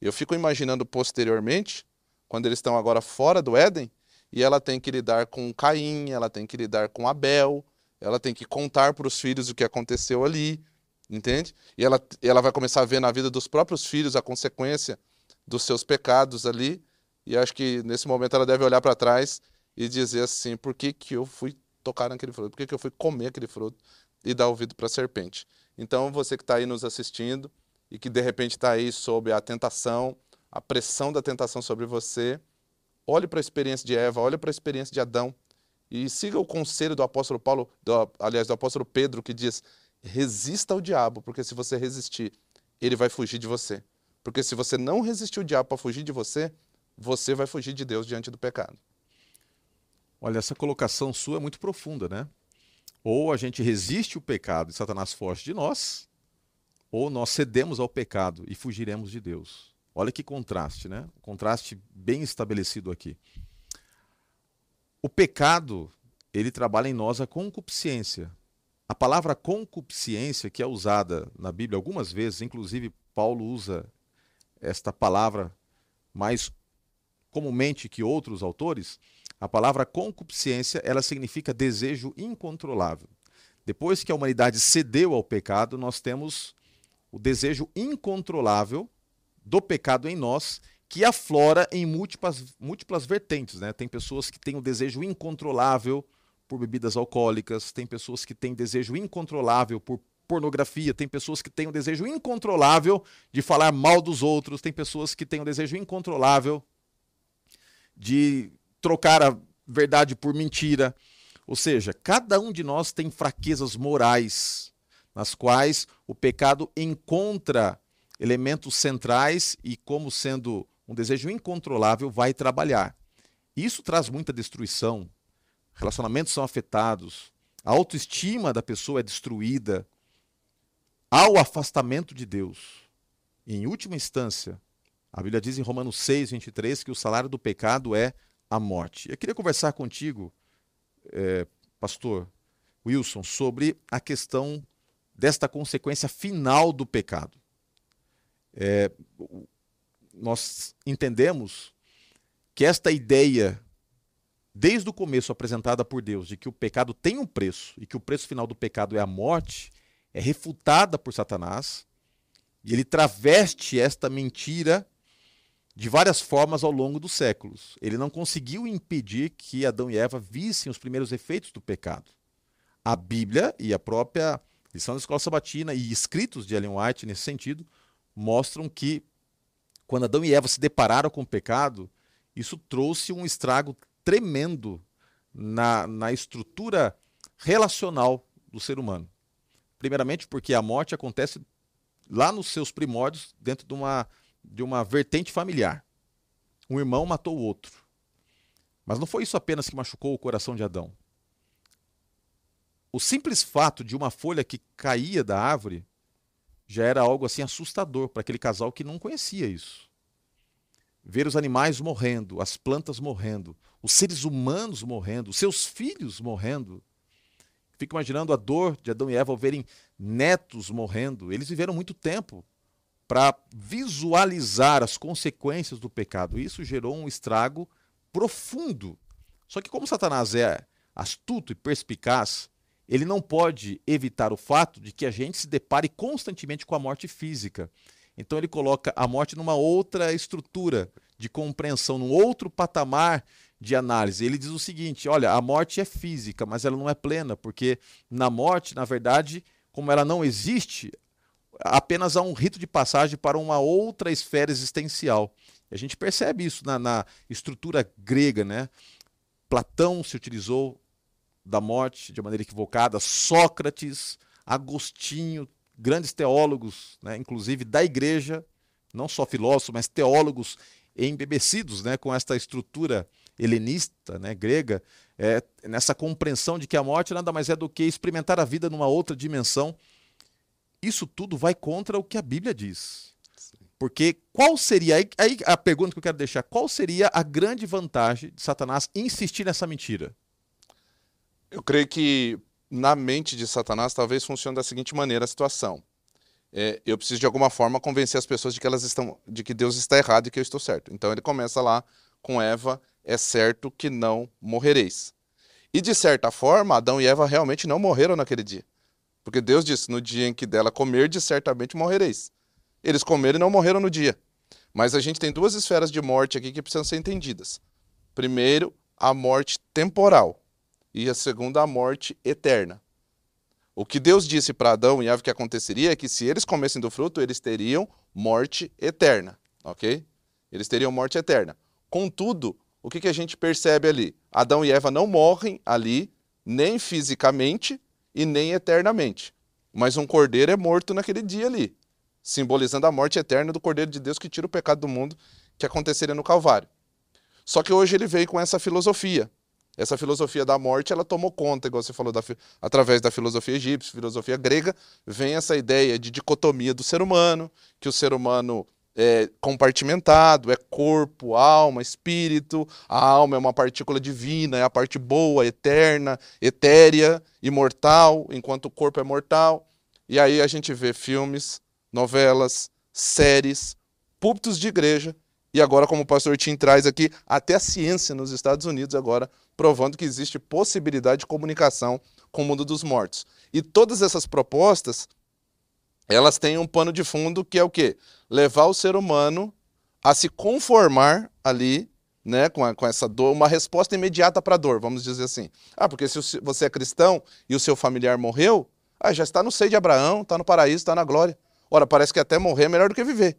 Eu fico imaginando posteriormente, quando eles estão agora fora do Éden, e ela tem que lidar com Caim, ela tem que lidar com Abel, ela tem que contar para os filhos o que aconteceu ali. Entende? E ela, ela vai começar a ver na vida dos próprios filhos a consequência dos seus pecados ali. E acho que nesse momento ela deve olhar para trás e dizer assim: por que, que eu fui tocar naquele fruto? Por que, que eu fui comer aquele fruto e dar ouvido para a serpente? Então, você que está aí nos assistindo e que de repente está aí sob a tentação, a pressão da tentação sobre você, olhe para a experiência de Eva, olhe para a experiência de Adão e siga o conselho do apóstolo Paulo, do, aliás, do apóstolo Pedro, que diz: resista ao diabo, porque se você resistir, ele vai fugir de você. Porque se você não resistir ao diabo para fugir de você, você vai fugir de Deus diante do pecado. Olha, essa colocação sua é muito profunda, né? Ou a gente resiste o pecado e Satanás foge de nós, ou nós cedemos ao pecado e fugiremos de Deus. Olha que contraste, né? Contraste bem estabelecido aqui. O pecado, ele trabalha em nós a concupiscência, a palavra concupiscência, que é usada na Bíblia algumas vezes, inclusive Paulo usa esta palavra mais comumente que outros autores, a palavra concupiscência, ela significa desejo incontrolável. Depois que a humanidade cedeu ao pecado, nós temos o desejo incontrolável do pecado em nós, que aflora em múltiplas, múltiplas vertentes. Né? Tem pessoas que têm o desejo incontrolável por bebidas alcoólicas, tem pessoas que têm desejo incontrolável por pornografia, tem pessoas que têm um desejo incontrolável de falar mal dos outros, tem pessoas que têm um desejo incontrolável de trocar a verdade por mentira. Ou seja, cada um de nós tem fraquezas morais nas quais o pecado encontra elementos centrais e, como sendo um desejo incontrolável, vai trabalhar. Isso traz muita destruição, relacionamentos são afetados, a autoestima da pessoa é destruída, há o afastamento de Deus. E, em última instância, a Bíblia diz em Romanos 6, 23 que o salário do pecado é a morte. Eu queria conversar contigo, é, pastor, Wilson, sobre a questão desta consequência final do pecado. É, nós entendemos que esta ideia, desde o começo apresentada por Deus, de que o pecado tem um preço e que o preço final do pecado é a morte, é refutada por Satanás e ele traveste esta mentira de várias formas ao longo dos séculos. Ele não conseguiu impedir que Adão e Eva vissem os primeiros efeitos do pecado. A Bíblia e a própria lição da escola sabatina e escritos de Ellen White nesse sentido mostram que quando Adão e Eva se depararam com o pecado, isso trouxe um estrago tremendo na, na estrutura relacional do ser humano. Primeiramente, porque a morte acontece lá nos seus primórdios, dentro de uma, de uma vertente familiar. Um irmão matou o outro. Mas não foi isso apenas que machucou o coração de Adão. O simples fato de uma folha que caía da árvore já era algo assim assustador para aquele casal que não conhecia isso. Ver os animais morrendo, as plantas morrendo, os seres humanos morrendo, os seus filhos morrendo. Fico imaginando a dor de Adão e Eva ao verem netos morrendo. Eles viveram muito tempo para visualizar as consequências do pecado. Isso gerou um estrago profundo. Só que, como Satanás é astuto e perspicaz, ele não pode evitar o fato de que a gente se depare constantemente com a morte física. Então ele coloca a morte numa outra estrutura de compreensão, num outro patamar de análise. Ele diz o seguinte: olha, a morte é física, mas ela não é plena, porque na morte, na verdade, como ela não existe, apenas há um rito de passagem para uma outra esfera existencial. A gente percebe isso na, na estrutura grega, né? Platão se utilizou da morte de maneira equivocada, Sócrates, Agostinho, grandes teólogos, né, inclusive da igreja, não só filósofos, mas teólogos embebecidos né, com esta estrutura helenista, né, grega, é, nessa compreensão de que a morte nada mais é do que experimentar a vida numa outra dimensão. Isso tudo vai contra o que a Bíblia diz. Porque qual seria, aí, aí a pergunta que eu quero deixar, qual seria a grande vantagem de Satanás insistir nessa mentira? Eu creio que na mente de Satanás talvez funcione da seguinte maneira a situação. É, eu preciso de alguma forma convencer as pessoas de que elas estão, de que Deus está errado e que eu estou certo. Então ele começa lá com Eva, é certo que não morrereis. E de certa forma, Adão e Eva realmente não morreram naquele dia. Porque Deus disse: no dia em que dela comerdes, certamente morrereis. Eles comeram e não morreram no dia. Mas a gente tem duas esferas de morte aqui que precisam ser entendidas. Primeiro, a morte temporal e a segunda a morte eterna. O que Deus disse para Adão e Eva que aconteceria é que se eles comessem do fruto, eles teriam morte eterna, ok? Eles teriam morte eterna. Contudo, o que, que a gente percebe ali? Adão e Eva não morrem ali, nem fisicamente e nem eternamente. Mas um cordeiro é morto naquele dia ali, simbolizando a morte eterna do cordeiro de Deus que tira o pecado do mundo, que aconteceria no Calvário. Só que hoje ele veio com essa filosofia essa filosofia da morte, ela tomou conta, igual você falou, da, através da filosofia egípcia, filosofia grega, vem essa ideia de dicotomia do ser humano, que o ser humano é compartimentado, é corpo, alma, espírito. A alma é uma partícula divina, é a parte boa, eterna, etérea, imortal, enquanto o corpo é mortal. E aí a gente vê filmes, novelas, séries, púlpitos de igreja e agora, como o pastor Tim traz aqui, até a ciência nos Estados Unidos agora provando que existe possibilidade de comunicação com o mundo dos mortos. E todas essas propostas, elas têm um pano de fundo que é o quê? Levar o ser humano a se conformar ali, né, com, a, com essa dor, uma resposta imediata para a dor, vamos dizer assim. Ah, porque se você é cristão e o seu familiar morreu, ah, já está no seio de Abraão, está no paraíso, está na glória. Ora, parece que até morrer é melhor do que viver.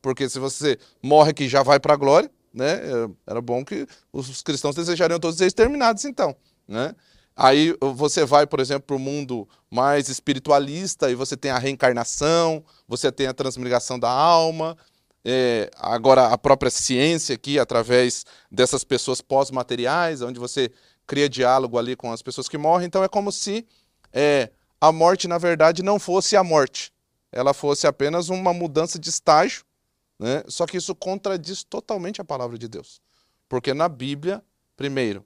Porque se você morre que já vai para a glória, né? É, era bom que os cristãos desejariam todos ser exterminados, então, né? Aí você vai, por exemplo, para o mundo mais espiritualista e você tem a reencarnação, você tem a transmigração da alma, é, agora a própria ciência aqui, através dessas pessoas pós-materiais, onde você cria diálogo ali com as pessoas que morrem. Então é como se é, a morte, na verdade, não fosse a morte. Ela fosse apenas uma mudança de estágio né? Só que isso contradiz totalmente a palavra de Deus. Porque na Bíblia, primeiro,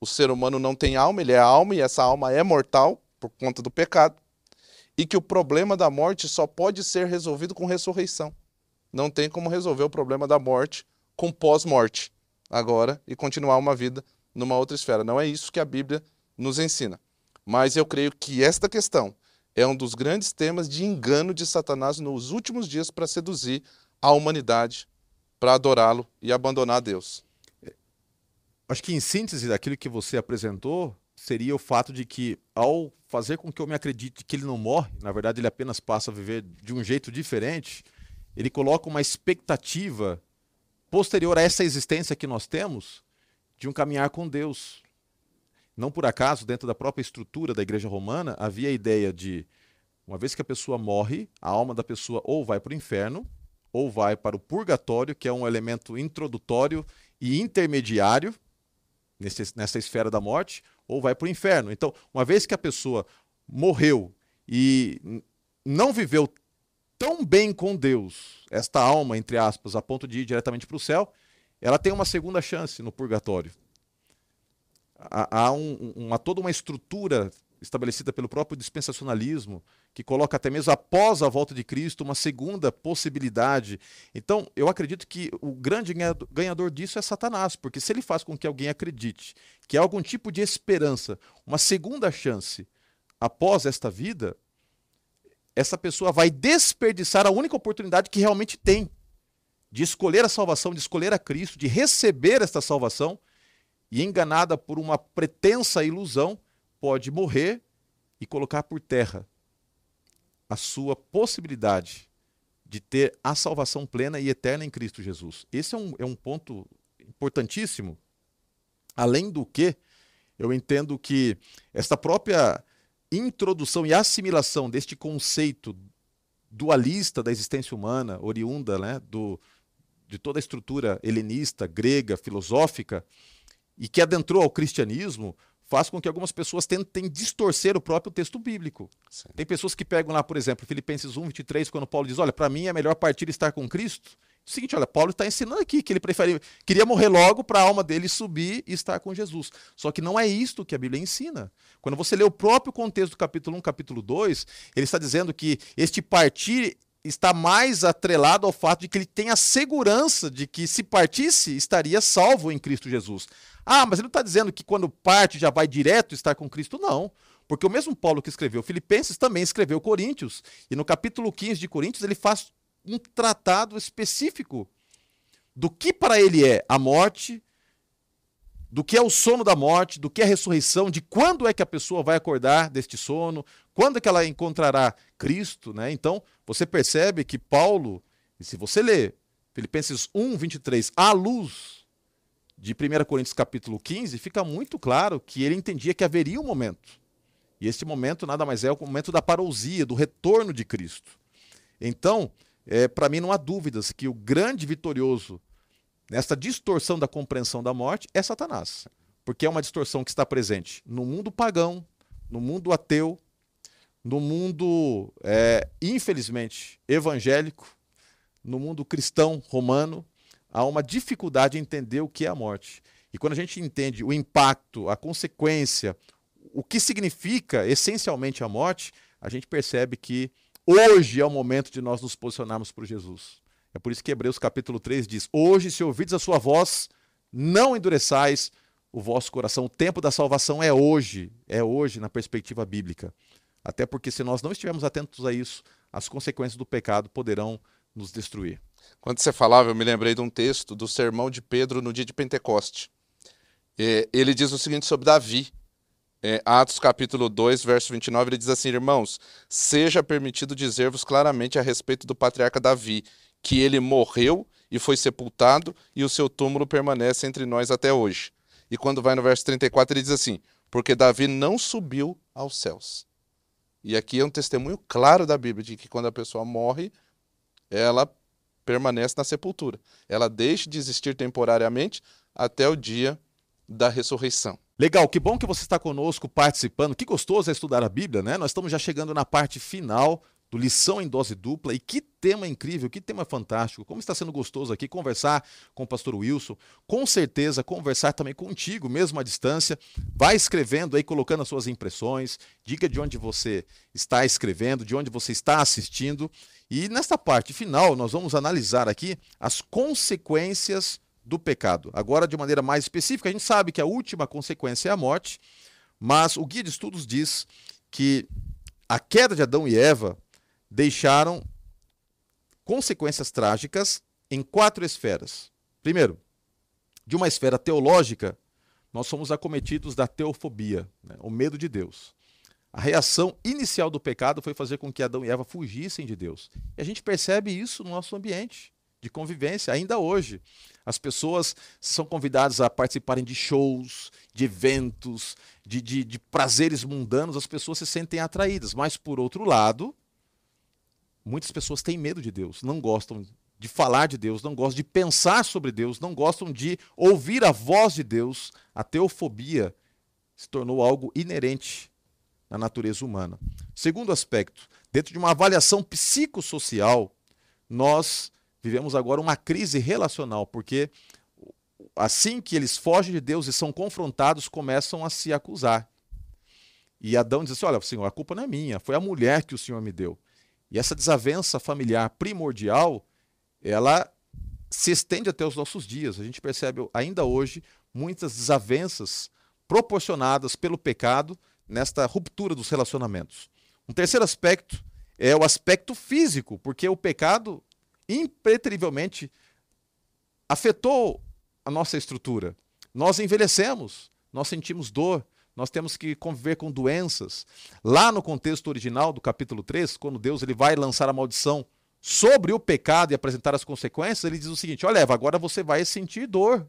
o ser humano não tem alma, ele é alma e essa alma é mortal por conta do pecado, e que o problema da morte só pode ser resolvido com ressurreição. Não tem como resolver o problema da morte com pós-morte agora e continuar uma vida numa outra esfera. Não é isso que a Bíblia nos ensina. Mas eu creio que esta questão é um dos grandes temas de engano de Satanás nos últimos dias para seduzir a humanidade, para adorá-lo e abandonar Deus. Acho que em síntese daquilo que você apresentou, seria o fato de que ao fazer com que eu me acredite que ele não morre, na verdade ele apenas passa a viver de um jeito diferente, ele coloca uma expectativa posterior a essa existência que nós temos de um caminhar com Deus. Não por acaso, dentro da própria estrutura da igreja romana, havia a ideia de, uma vez que a pessoa morre, a alma da pessoa ou vai para o inferno, ou vai para o purgatório, que é um elemento introdutório e intermediário nesse, nessa esfera da morte, ou vai para o inferno. Então, uma vez que a pessoa morreu e não viveu tão bem com Deus, esta alma, entre aspas, a ponto de ir diretamente para o céu, ela tem uma segunda chance no purgatório. Há, há um, uma, toda uma estrutura estabelecida pelo próprio dispensacionalismo, que coloca até mesmo após a volta de Cristo uma segunda possibilidade. Então, eu acredito que o grande ganhador disso é Satanás, porque se ele faz com que alguém acredite que há algum tipo de esperança, uma segunda chance após esta vida, essa pessoa vai desperdiçar a única oportunidade que realmente tem de escolher a salvação, de escolher a Cristo, de receber esta salvação, e enganada por uma pretensa ilusão, pode morrer e colocar por terra a sua possibilidade de ter a salvação plena e eterna em Cristo Jesus. Esse é um, é um ponto importantíssimo. Além do que, eu entendo que esta própria introdução e assimilação deste conceito dualista da existência humana, oriunda né, do, de toda a estrutura helenista, grega, filosófica, e que adentrou ao cristianismo, faz com que algumas pessoas tentem distorcer o próprio texto bíblico. Sim. Tem pessoas que pegam lá, por exemplo, Filipenses 1, 23, quando Paulo diz: Olha, para mim é melhor partir e estar com Cristo. O seguinte, olha, Paulo está ensinando aqui que ele preferia, queria morrer logo para a alma dele subir e estar com Jesus. Só que não é isto que a Bíblia ensina. Quando você lê o próprio contexto do capítulo 1, capítulo 2, ele está dizendo que este partir está mais atrelado ao fato de que ele tem a segurança de que se partisse estaria salvo em Cristo Jesus. Ah, mas ele não está dizendo que quando parte já vai direto estar com Cristo, não. Porque o mesmo Paulo que escreveu Filipenses também escreveu Coríntios. E no capítulo 15 de Coríntios ele faz um tratado específico do que para ele é a morte, do que é o sono da morte, do que é a ressurreição, de quando é que a pessoa vai acordar deste sono, quando é que ela encontrará Cristo, né? Então, você percebe que Paulo, e se você ler Filipenses 1, 23, à luz de 1 Coríntios capítulo 15, fica muito claro que ele entendia que haveria um momento. E este momento nada mais é o momento da parousia, do retorno de Cristo. Então, é, para mim não há dúvidas que o grande vitorioso nesta distorção da compreensão da morte é Satanás. Porque é uma distorção que está presente no mundo pagão, no mundo ateu, no mundo, é, infelizmente, evangélico, no mundo cristão romano, há uma dificuldade em entender o que é a morte. E quando a gente entende o impacto, a consequência, o que significa essencialmente a morte, a gente percebe que Hoje é o momento de nós nos posicionarmos por Jesus. É por isso que Hebreus capítulo 3 diz: Hoje, se ouvides a sua voz, não endureçais o vosso coração. O tempo da salvação é hoje, é hoje na perspectiva bíblica. Até porque se nós não estivermos atentos a isso, as consequências do pecado poderão nos destruir. Quando você falava, eu me lembrei de um texto do sermão de Pedro no dia de Pentecoste. É, ele diz o seguinte sobre Davi é, Atos capítulo 2, verso 29, ele diz assim: Irmãos, seja permitido dizer-vos claramente a respeito do patriarca Davi, que ele morreu e foi sepultado, e o seu túmulo permanece entre nós até hoje. E quando vai no verso 34, ele diz assim: Porque Davi não subiu aos céus. E aqui é um testemunho claro da Bíblia de que quando a pessoa morre, ela permanece na sepultura. Ela deixa de existir temporariamente até o dia da ressurreição. Legal, que bom que você está conosco participando. Que gostoso é estudar a Bíblia, né? Nós estamos já chegando na parte final do Lição em Dose Dupla. E que tema incrível, que tema fantástico. Como está sendo gostoso aqui conversar com o pastor Wilson. Com certeza, conversar também contigo, mesmo à distância. Vai escrevendo aí, colocando as suas impressões. Diga de onde você está escrevendo, de onde você está assistindo. E nesta parte final, nós vamos analisar aqui as consequências do pecado. Agora, de maneira mais específica, a gente sabe que a última consequência é a morte, mas o guia de estudos diz que a queda de Adão e Eva deixaram consequências trágicas em quatro esferas. Primeiro, de uma esfera teológica, nós somos acometidos da teofobia, né? o medo de Deus. A reação inicial do pecado foi fazer com que Adão e Eva fugissem de Deus. E a gente percebe isso no nosso ambiente de convivência, ainda hoje. As pessoas são convidadas a participarem de shows, de eventos, de, de, de prazeres mundanos, as pessoas se sentem atraídas. Mas, por outro lado, muitas pessoas têm medo de Deus, não gostam de falar de Deus, não gostam de pensar sobre Deus, não gostam de ouvir a voz de Deus. A teofobia se tornou algo inerente na natureza humana. Segundo aspecto, dentro de uma avaliação psicossocial, nós vivemos agora uma crise relacional, porque assim que eles fogem de Deus e são confrontados, começam a se acusar. E Adão diz assim: Olha, Senhor, a culpa não é minha, foi a mulher que o Senhor me deu. E essa desavença familiar primordial, ela se estende até os nossos dias. A gente percebe ainda hoje muitas desavenças proporcionadas pelo pecado nesta ruptura dos relacionamentos. Um terceiro aspecto é o aspecto físico, porque o pecado impreterivelmente afetou a nossa estrutura. Nós envelhecemos, nós sentimos dor, nós temos que conviver com doenças. Lá no contexto original do capítulo 3, quando Deus ele vai lançar a maldição sobre o pecado e apresentar as consequências, ele diz o seguinte: olha, Eva, agora você vai sentir dor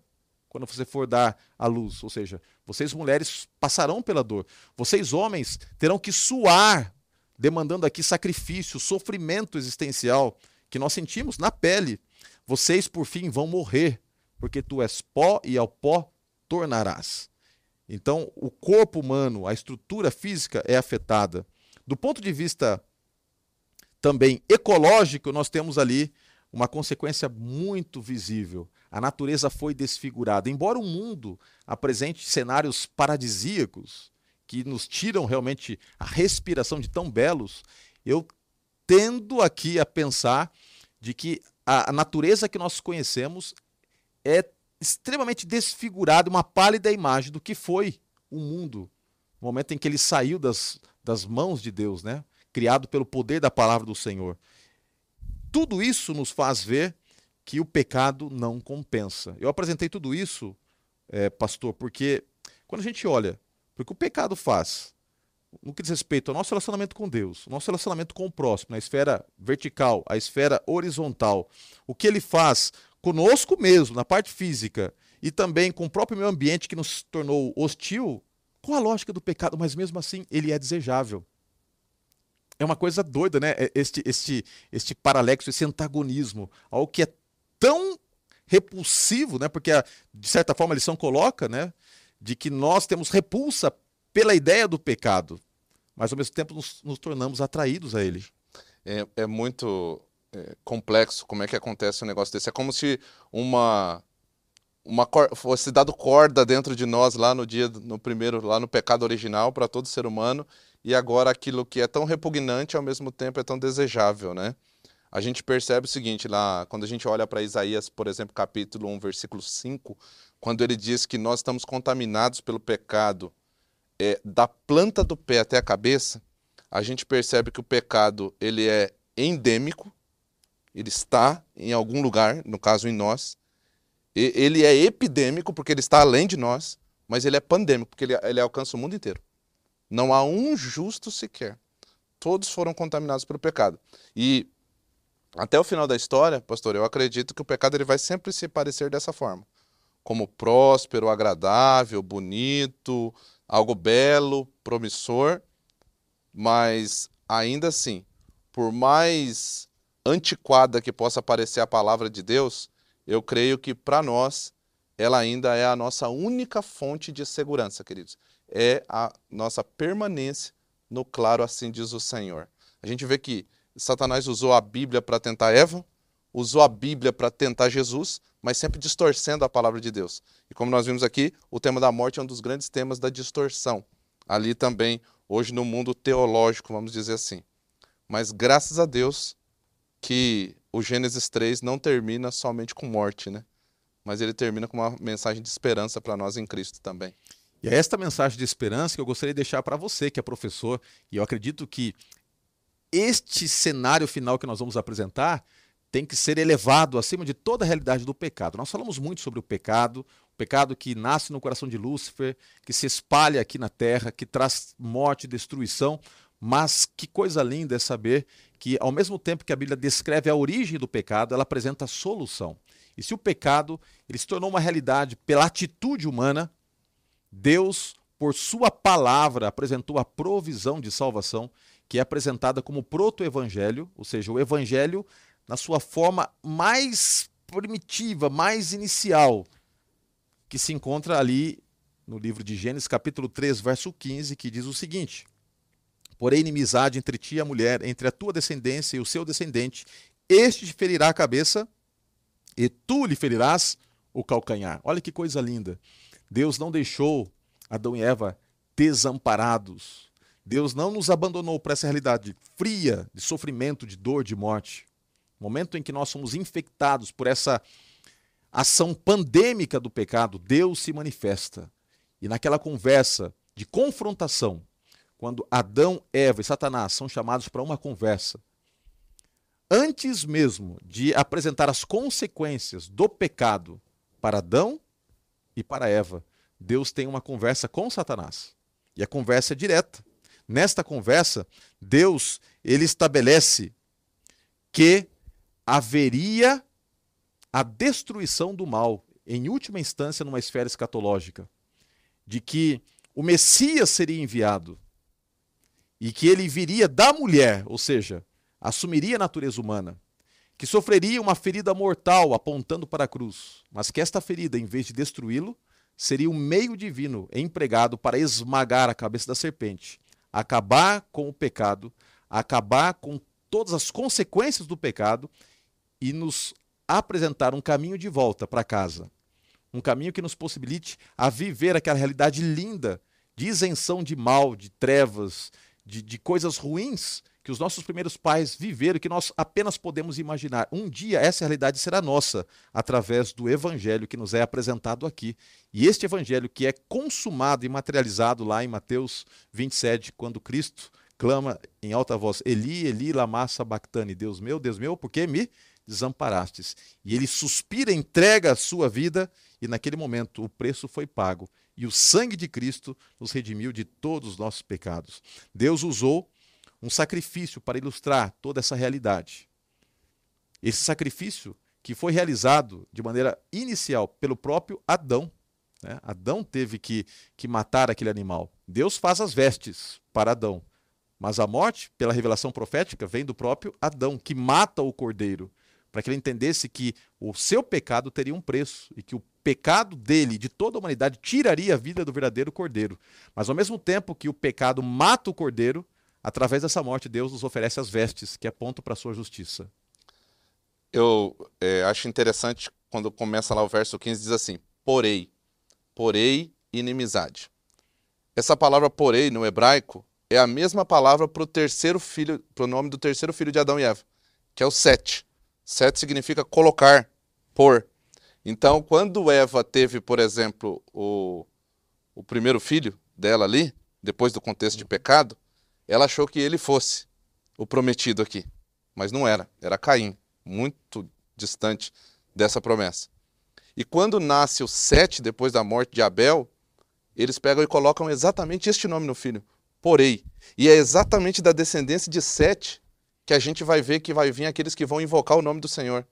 quando você for dar a luz. Ou seja, vocês mulheres passarão pela dor. Vocês homens terão que suar, demandando aqui sacrifício, sofrimento existencial que nós sentimos na pele. Vocês, por fim, vão morrer, porque tu és pó e ao pó tornarás. Então, o corpo humano, a estrutura física é afetada. Do ponto de vista também ecológico, nós temos ali uma consequência muito visível. A natureza foi desfigurada. Embora o mundo apresente cenários paradisíacos que nos tiram realmente a respiração de tão belos, eu tendo aqui a pensar de que a, natureza que nós conhecemos é extremamente desfigurado, uma pálida imagem do que foi o mundo no momento em que ele saiu das, das mãos de Deus, né? criado pelo poder da palavra do Senhor. Tudo isso nos faz ver que o pecado não compensa. Eu apresentei tudo isso, é, pastor, porque quando a gente olha porque o pecado faz no que diz respeito ao nosso relacionamento com Deus, o nosso relacionamento com o próximo, na esfera vertical, a esfera horizontal, o que ele faz conosco mesmo, na parte física, e também com o próprio meio ambiente que nos tornou hostil, com a lógica do pecado, mas mesmo assim ele é desejável. É uma coisa doida, né? É este, este, este paralexo, esse antagonismo, algo que é tão repulsivo, né? Porque de certa forma a lição coloca, né? De que nós temos repulsa pela ideia do pecado, mas ao mesmo tempo nos, nos tornamos atraídos a ele. É, é muito é, complexo como é que acontece um negócio desse. É como se uma uma fosse dado corda dentro de nós lá no dia no primeiro lá no pecado original para todo ser humano e agora aquilo que é tão repugnante ao mesmo tempo é tão desejável, né? A gente percebe o seguinte lá, quando a gente olha para Isaías, por exemplo, capítulo 1, versículo 5, quando ele diz que nós estamos contaminados pelo pecado é, da planta do pé até a cabeça, a gente percebe que o pecado ele é endêmico, ele está em algum lugar, no caso em nós. E, ele é epidêmico, porque ele está além de nós, mas ele é pandêmico, porque ele, ele alcança o mundo inteiro. Não há um justo sequer. Todos foram contaminados pelo pecado. E até o final da história, pastor, eu acredito que o pecado ele vai sempre se parecer dessa forma. Como próspero, agradável, bonito, algo belo, promissor, mas ainda assim, por mais antiquada que possa parecer a palavra de Deus, eu creio que para nós ela ainda é a nossa única fonte de segurança, queridos. É a nossa permanência no claro, assim diz o Senhor. A gente vê que Satanás usou a Bíblia para tentar Eva, usou a Bíblia para tentar Jesus, mas sempre distorcendo a palavra de Deus. E como nós vimos aqui, o tema da morte é um dos grandes temas da distorção. Ali também, hoje no mundo teológico, vamos dizer assim. Mas graças a Deus que o Gênesis 3 não termina somente com morte, né? Mas ele termina com uma mensagem de esperança para nós em Cristo também. E é esta mensagem de esperança que eu gostaria de deixar para você, que é professor, e eu acredito que este cenário final que nós vamos apresentar tem que ser elevado acima de toda a realidade do pecado. Nós falamos muito sobre o pecado, o pecado que nasce no coração de Lúcifer, que se espalha aqui na terra, que traz morte e destruição, mas que coisa linda é saber que, ao mesmo tempo que a Bíblia descreve a origem do pecado, ela apresenta a solução. E se o pecado ele se tornou uma realidade pela atitude humana, Deus, por sua palavra, apresentou a provisão de salvação, que é apresentada como proto-evangelho, ou seja, o evangelho na sua forma mais primitiva, mais inicial, que se encontra ali no livro de Gênesis, capítulo 3, verso 15, que diz o seguinte: Porém, inimizade entre ti e a mulher, entre a tua descendência e o seu descendente, este te ferirá a cabeça e tu lhe ferirás o calcanhar. Olha que coisa linda. Deus não deixou Adão e Eva desamparados. Deus não nos abandonou para essa realidade fria de sofrimento, de dor, de morte momento em que nós somos infectados por essa ação pandêmica do pecado, Deus se manifesta. E naquela conversa de confrontação, quando Adão, Eva e Satanás são chamados para uma conversa, antes mesmo de apresentar as consequências do pecado para Adão e para Eva, Deus tem uma conversa com Satanás. E a conversa é direta. Nesta conversa, Deus ele estabelece que haveria a destruição do mal, em última instância, numa esfera escatológica, de que o Messias seria enviado e que ele viria da mulher, ou seja, assumiria a natureza humana, que sofreria uma ferida mortal apontando para a cruz, mas que esta ferida, em vez de destruí-lo, seria um meio divino empregado para esmagar a cabeça da serpente, acabar com o pecado, acabar com todas as consequências do pecado e nos apresentar um caminho de volta para casa. Um caminho que nos possibilite a viver aquela realidade linda de isenção de mal, de trevas, de, de coisas ruins que os nossos primeiros pais viveram, que nós apenas podemos imaginar. Um dia essa realidade será nossa, através do evangelho que nos é apresentado aqui. E este evangelho que é consumado e materializado lá em Mateus 27, quando Cristo clama em alta voz: Eli, Eli, lama sabachthani, Deus meu, Deus meu, por que me desamparastes. E ele suspira, entrega a sua vida, e naquele momento o preço foi pago. E o sangue de Cristo nos redimiu de todos os nossos pecados. Deus usou um sacrifício para ilustrar toda essa realidade. Esse sacrifício que foi realizado de maneira inicial pelo próprio Adão. Né? Adão teve que, que matar aquele animal. Deus faz as vestes para Adão. Mas a morte, pela revelação profética, vem do próprio Adão, que mata o cordeiro para que ele entendesse que o seu pecado teria um preço e que o pecado dele, de toda a humanidade, tiraria a vida do verdadeiro cordeiro. Mas ao mesmo tempo que o pecado mata o cordeiro, através dessa morte, Deus nos oferece as vestes, que apontam para a sua justiça. Eu é, acho interessante quando começa lá o verso 15, diz assim: porei, porei inimizade. Essa palavra porei no hebraico é a mesma palavra para o terceiro filho, para o nome do terceiro filho de Adão e Eva, que é o Sete. Set significa colocar, pôr. Então, quando Eva teve, por exemplo, o, o primeiro filho dela ali, depois do contexto de pecado, ela achou que ele fosse o prometido aqui. Mas não era, era Caim, muito distante dessa promessa. E quando nasce o Sete, depois da morte de Abel, eles pegam e colocam exatamente este nome no filho, Porei. E é exatamente da descendência de Sete que a gente vai ver que vai vir aqueles que vão invocar o nome do Senhor.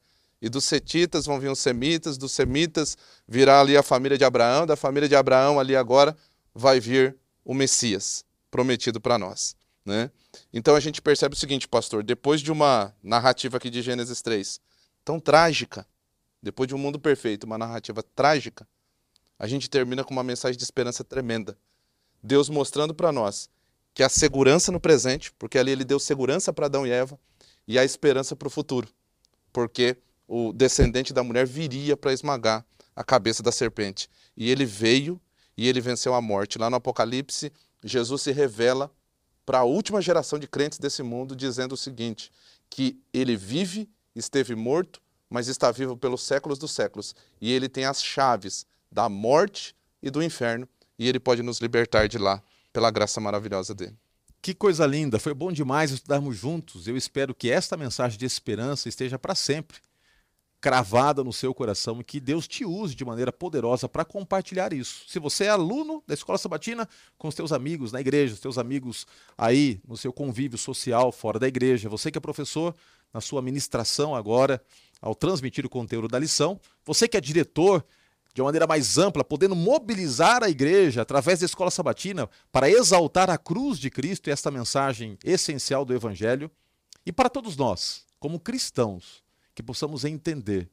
E dos setitas vão vir os semitas, dos semitas virá ali a família de Abraão, da família de Abraão ali agora vai vir o Messias prometido para nós. Né? Então a gente percebe o seguinte, pastor, depois de uma narrativa aqui de Gênesis 3 tão trágica, depois de um mundo perfeito, uma narrativa trágica, a gente termina com uma mensagem de esperança tremenda. Deus mostrando para nós que a segurança no presente, porque ali ele deu segurança para Adão e Eva, e a esperança para o futuro, porque o descendente da mulher viria para esmagar a cabeça da serpente. E ele veio e ele venceu a morte. Lá no Apocalipse, Jesus se revela para a última geração de crentes desse mundo, dizendo o seguinte: que ele vive, esteve morto, mas está vivo pelos séculos dos séculos, e ele tem as chaves da morte e do inferno, e ele pode nos libertar de lá pela graça maravilhosa dele. Que coisa linda, foi bom demais estudarmos juntos. Eu espero que esta mensagem de esperança esteja para sempre cravada no seu coração e que Deus te use de maneira poderosa para compartilhar isso. Se você é aluno da Escola Sabatina, com os teus amigos na igreja, os teus amigos aí no seu convívio social fora da igreja, você que é professor, na sua ministração agora, ao transmitir o conteúdo da lição, você que é diretor, de uma maneira mais ampla, podendo mobilizar a igreja através da escola sabatina para exaltar a cruz de Cristo e esta mensagem essencial do Evangelho. E para todos nós, como cristãos, que possamos entender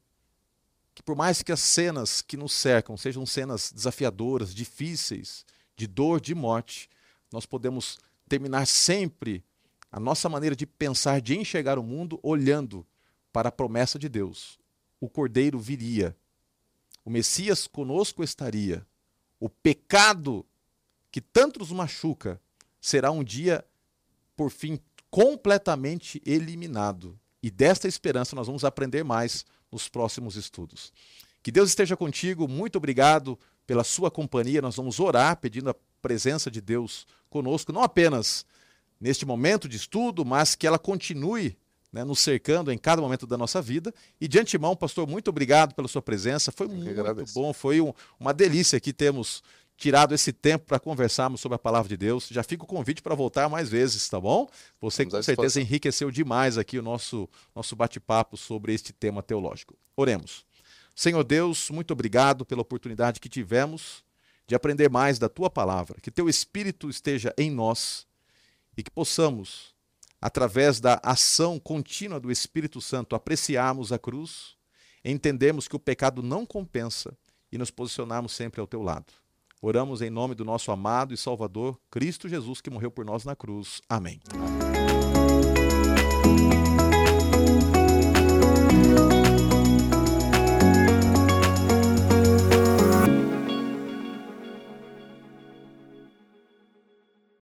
que, por mais que as cenas que nos cercam sejam cenas desafiadoras, difíceis, de dor, de morte, nós podemos terminar sempre a nossa maneira de pensar, de enxergar o mundo, olhando para a promessa de Deus. O Cordeiro viria, o Messias conosco estaria, o pecado que tanto nos machuca será um dia, por fim, completamente eliminado. E desta esperança nós vamos aprender mais nos próximos estudos. Que Deus esteja contigo, muito obrigado pela sua companhia. Nós vamos orar pedindo a presença de Deus conosco, não apenas neste momento de estudo, mas que ela continue né, nos cercando em cada momento da nossa vida. E de antemão, pastor, muito obrigado pela sua presença. Foi muito bom, foi um, uma delícia aqui termos tirado esse tempo para conversarmos sobre a palavra de Deus. Já fica o convite para voltar mais vezes, tá bom? Você com certeza enriqueceu demais aqui o nosso, nosso bate-papo sobre este tema teológico. Oremos. Senhor Deus, muito obrigado pela oportunidade que tivemos de aprender mais da tua palavra. Que teu Espírito esteja em nós e que possamos, através da ação contínua do Espírito Santo, apreciarmos a cruz, entendermos que o pecado não compensa e nos posicionarmos sempre ao teu lado. Oramos em nome do nosso amado e Salvador, Cristo Jesus, que morreu por nós na cruz. Amém. Amém.